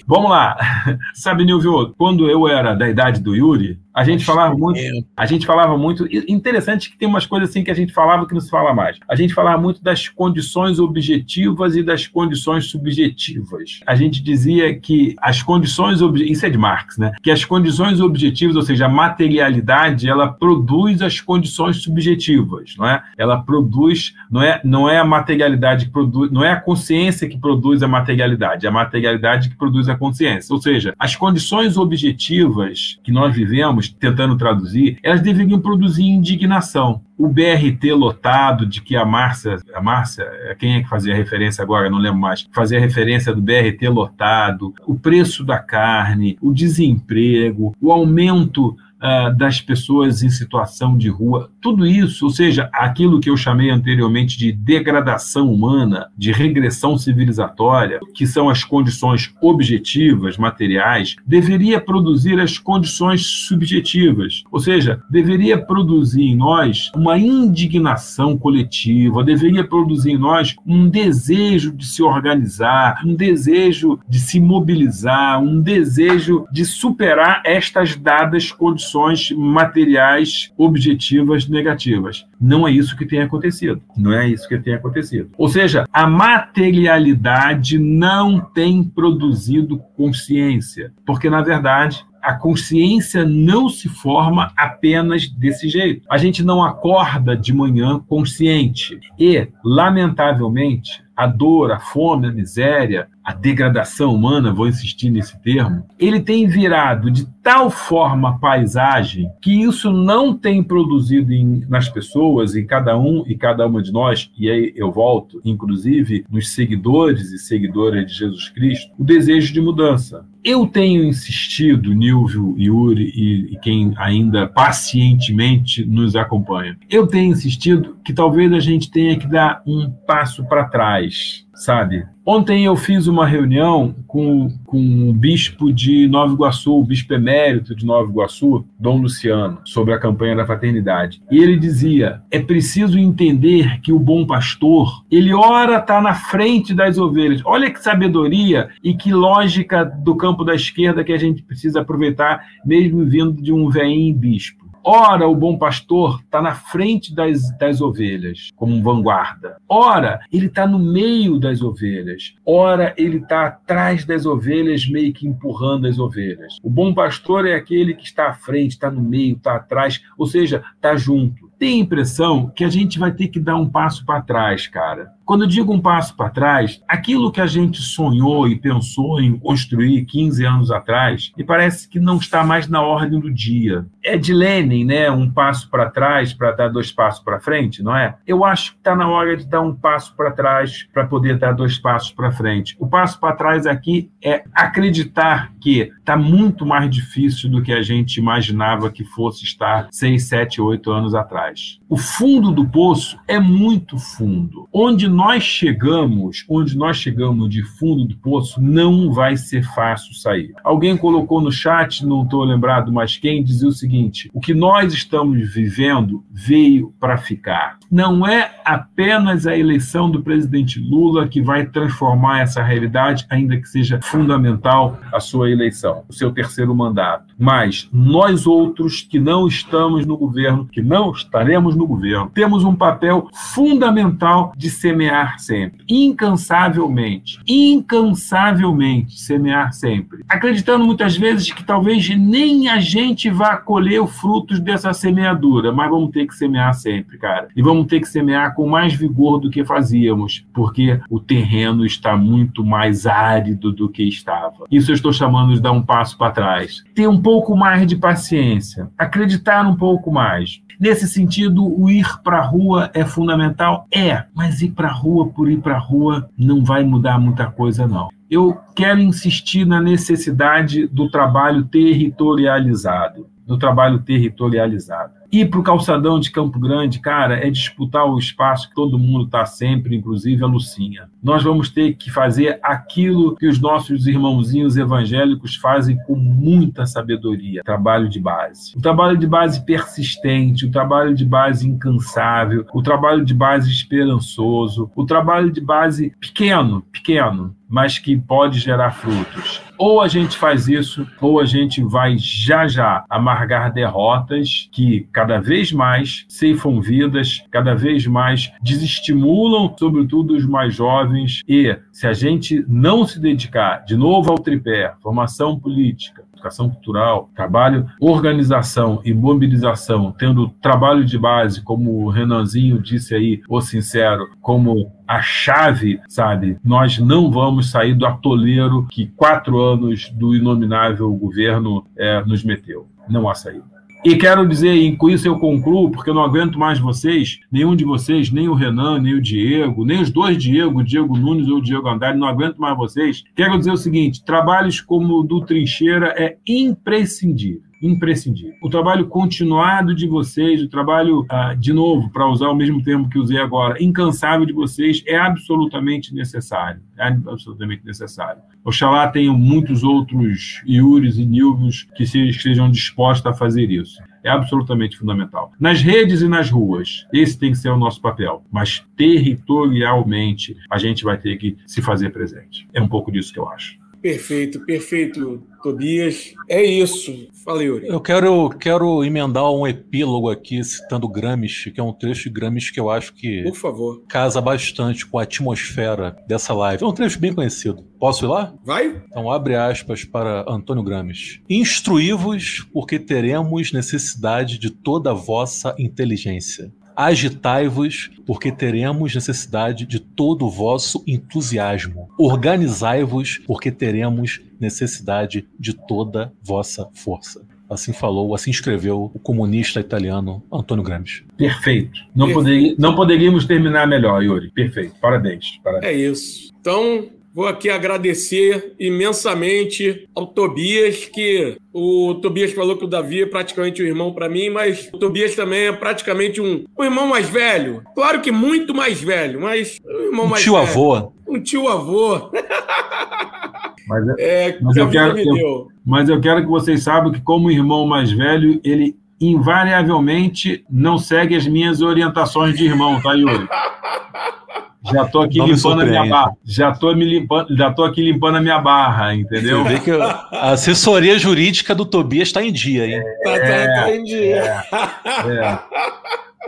Vamos lá. Sabe, Nilvio, quando eu era da idade do Yuri, a gente falava muito, a gente falava muito. Interessante que tem umas coisas assim que a gente falava que não se fala mais. A gente falava muito das condições objetivas e das condições subjetivas. A gente dizia que as condições isso é de Marx, né? Que as condições objetivas, ou seja, a materialidade, ela produz as condições subjetivas, não é? Ela produz, não é, não é a materialidade que produz, não é a consciência que produz a materialidade, é a materialidade que produz a consciência. Ou seja, as condições objetivas que nós vivemos tentando traduzir, elas deveriam produzir indignação. O BRT lotado, de que a Márcia, a Márcia, quem é que fazia referência agora? Não lembro mais. Fazia referência do BRT lotado, o preço da carne, o desemprego, o aumento uh, das pessoas em situação de rua, tudo isso, ou seja, aquilo que eu chamei anteriormente de degradação humana, de regressão civilizatória, que são as condições objetivas, materiais, deveria produzir as condições subjetivas, ou seja, deveria produzir em nós uma indignação coletiva, deveria produzir em nós um desejo de se organizar, um desejo de se mobilizar, um desejo de superar estas dadas condições condições materiais objetivas negativas. Não é isso que tem acontecido. Não é isso que tem acontecido. Ou seja, a materialidade não tem produzido consciência, porque na verdade a consciência não se forma apenas desse jeito. A gente não acorda de manhã consciente. E, lamentavelmente, a dor, a fome, a miséria, a degradação humana, vou insistir nesse termo, ele tem virado de tal forma paisagem que isso não tem produzido em, nas pessoas, em cada um e cada uma de nós, e aí eu volto, inclusive nos seguidores e seguidoras de Jesus Cristo, o desejo de mudança. Eu tenho insistido, Nilvio, Yuri e, e quem ainda pacientemente nos acompanha, eu tenho insistido que talvez a gente tenha que dar um passo para trás paz, sabe? Ontem eu fiz uma reunião com, com o bispo de Nova Iguaçu, o bispo emérito de Nova Iguaçu, Dom Luciano, sobre a campanha da fraternidade. E ele dizia: é preciso entender que o bom pastor, ele ora está na frente das ovelhas. Olha que sabedoria e que lógica do campo da esquerda que a gente precisa aproveitar, mesmo vindo de um veinho bispo. Ora, o bom pastor está na frente das, das ovelhas, como vanguarda. Ora, ele está no meio das ovelhas. Ora, ele está atrás das ovelhas, meio que empurrando as ovelhas. O bom pastor é aquele que está à frente, está no meio, está atrás, ou seja, está junto. Tem a impressão que a gente vai ter que dar um passo para trás, cara. Quando digo um passo para trás, aquilo que a gente sonhou e pensou em construir 15 anos atrás, me parece que não está mais na ordem do dia. É de Lenin, né? Um passo para trás para dar dois passos para frente, não é? Eu acho que está na hora de dar um passo para trás para poder dar dois passos para frente. O passo para trás aqui é acreditar que está muito mais difícil do que a gente imaginava que fosse estar 6, 7, 8 anos atrás. O fundo do poço é muito fundo. Onde nós chegamos, onde nós chegamos de fundo do poço, não vai ser fácil sair. Alguém colocou no chat, não estou lembrado mais quem, dizia o seguinte: o que nós estamos vivendo veio para ficar. Não é apenas a eleição do presidente Lula que vai transformar essa realidade, ainda que seja fundamental a sua eleição, o seu terceiro mandato. Mas nós outros que não estamos no governo, que não estaremos no governo, temos um papel fundamental de semear sempre, incansavelmente, incansavelmente semear sempre, acreditando muitas vezes que talvez nem a gente vá colher os frutos dessa semeadura, mas vamos ter que semear sempre, cara. E vamos ter que semear com mais vigor do que fazíamos, porque o terreno está muito mais árido do que estava. Isso eu estou chamando de dar um passo para trás. Ter um pouco mais de paciência, acreditar um pouco mais. Nesse sentido, o ir para a rua é fundamental? É, mas ir para rua por ir para a rua não vai mudar muita coisa, não. Eu quero insistir na necessidade do trabalho territorializado, do trabalho territorializado. Ir para o calçadão de Campo Grande, cara, é disputar o espaço que todo mundo está sempre, inclusive a Lucinha. Nós vamos ter que fazer aquilo que os nossos irmãozinhos evangélicos fazem com muita sabedoria: trabalho de base. O trabalho de base persistente, o trabalho de base incansável, o trabalho de base esperançoso, o trabalho de base pequeno, pequeno, mas que pode gerar frutos. Ou a gente faz isso, ou a gente vai já já amargar derrotas que cada vez mais ceifam vidas, cada vez mais desestimulam, sobretudo os mais jovens. E se a gente não se dedicar de novo ao tripé, formação política, educação cultural, trabalho, organização e mobilização, tendo trabalho de base, como o Renanzinho disse aí, o sincero, como a chave, sabe? Nós não vamos sair do atoleiro que quatro anos do inominável governo é, nos meteu. Não há saída. E quero dizer, e com isso eu concluo, porque eu não aguento mais vocês, nenhum de vocês, nem o Renan, nem o Diego, nem os dois Diego, Diego Nunes ou Diego Andrade, não aguento mais vocês. Quero dizer o seguinte: trabalhos como o do Trincheira é imprescindível imprescindível. O trabalho continuado de vocês, o trabalho, ah, de novo, para usar o mesmo termo que usei agora, incansável de vocês, é absolutamente necessário. É absolutamente necessário. Oxalá tenham muitos outros Iuris e Nilvios que sejam dispostos a fazer isso é absolutamente fundamental. Nas redes e nas ruas, esse tem que ser o nosso papel, mas territorialmente a gente vai ter que se fazer presente. É um pouco disso que eu acho. Perfeito, perfeito, Tobias. É isso. Fala, Yuri. Eu quero, quero emendar um epílogo aqui citando Gramsci, que é um trecho de Gramsci que eu acho que Por favor. casa bastante com a atmosfera dessa live. É um trecho bem conhecido. Posso ir lá? Vai? Então abre aspas para Antônio Gramsci. Instruí-vos porque teremos necessidade de toda a vossa inteligência. Agitai-vos, porque teremos necessidade de todo o vosso entusiasmo. Organizai-vos, porque teremos necessidade de toda vossa força. Assim falou, assim escreveu o comunista italiano Antônio Gramsci. Perfeito. Não, poderia, não poderíamos terminar melhor, Yuri. Perfeito. Parabéns. Parabéns. É isso. Então, vou aqui agradecer imensamente ao Tobias, que o Tobias falou que o Davi é praticamente um irmão para mim, mas o Tobias também é praticamente um, um, irmão mais velho. Claro que muito mais velho, mas um irmão um mais tio velho. avô. Um tio avô. Mas, É, mas que a eu quero, eu- mas eu quero que vocês saibam que, como irmão mais velho, ele invariavelmente não segue as minhas orientações de irmão, tá, Yuri? Já tô aqui limpando a minha barra. Já tô, me limpando, já tô aqui limpando a minha barra, entendeu? Você vê que a assessoria jurídica do Tobias está em dia, hein? Tá, tá, tá em dia. É.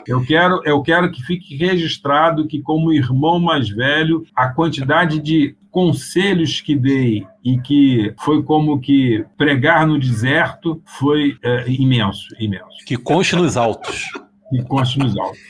Eu quero, eu quero que fique registrado que, como irmão mais velho, a quantidade de conselhos que dei e que foi como que pregar no deserto foi é, imenso, imenso. Que conste nos autos.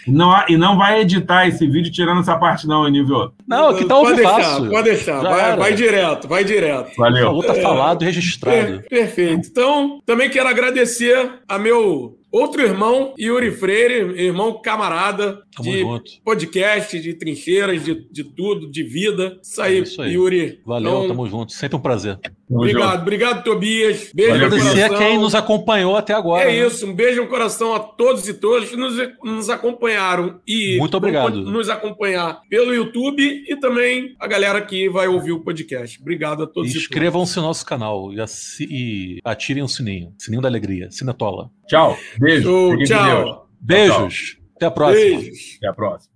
E não, há- e não vai editar esse vídeo tirando essa parte, não, Anível. Não, aqui tá ao pode deixar, vivaço. pode deixar. Vai, vai direto, vai direto. Valeu. favor, tá falado e registrado. Per- perfeito. Então, também quero agradecer a meu outro irmão, Yuri Freire, irmão camarada Tamo de junto. podcast, de trincheiras, de, de tudo, de vida. Isso aí, É isso aí. Yuri. Valeu, Então, tamo junto. Sempre um prazer. Obrigado, obrigado, Tobias. Beijo Valeu, no Agradecer a quem nos acompanhou até agora. É né? isso, um beijo no coração a todos e todas que nos, nos acompanharam e Muito obrigado. nos acompanhar pelo YouTube e também a galera que vai ouvir o podcast. Obrigado a todos e, Inscrevam-se no nosso canal e, assi- e ativem o sininho. Sininho da alegria. Cinetola. Tchau. Beijo. todos. Fiquem com Tchau. Beijos. Até a próxima. Beijos. Até a próxima.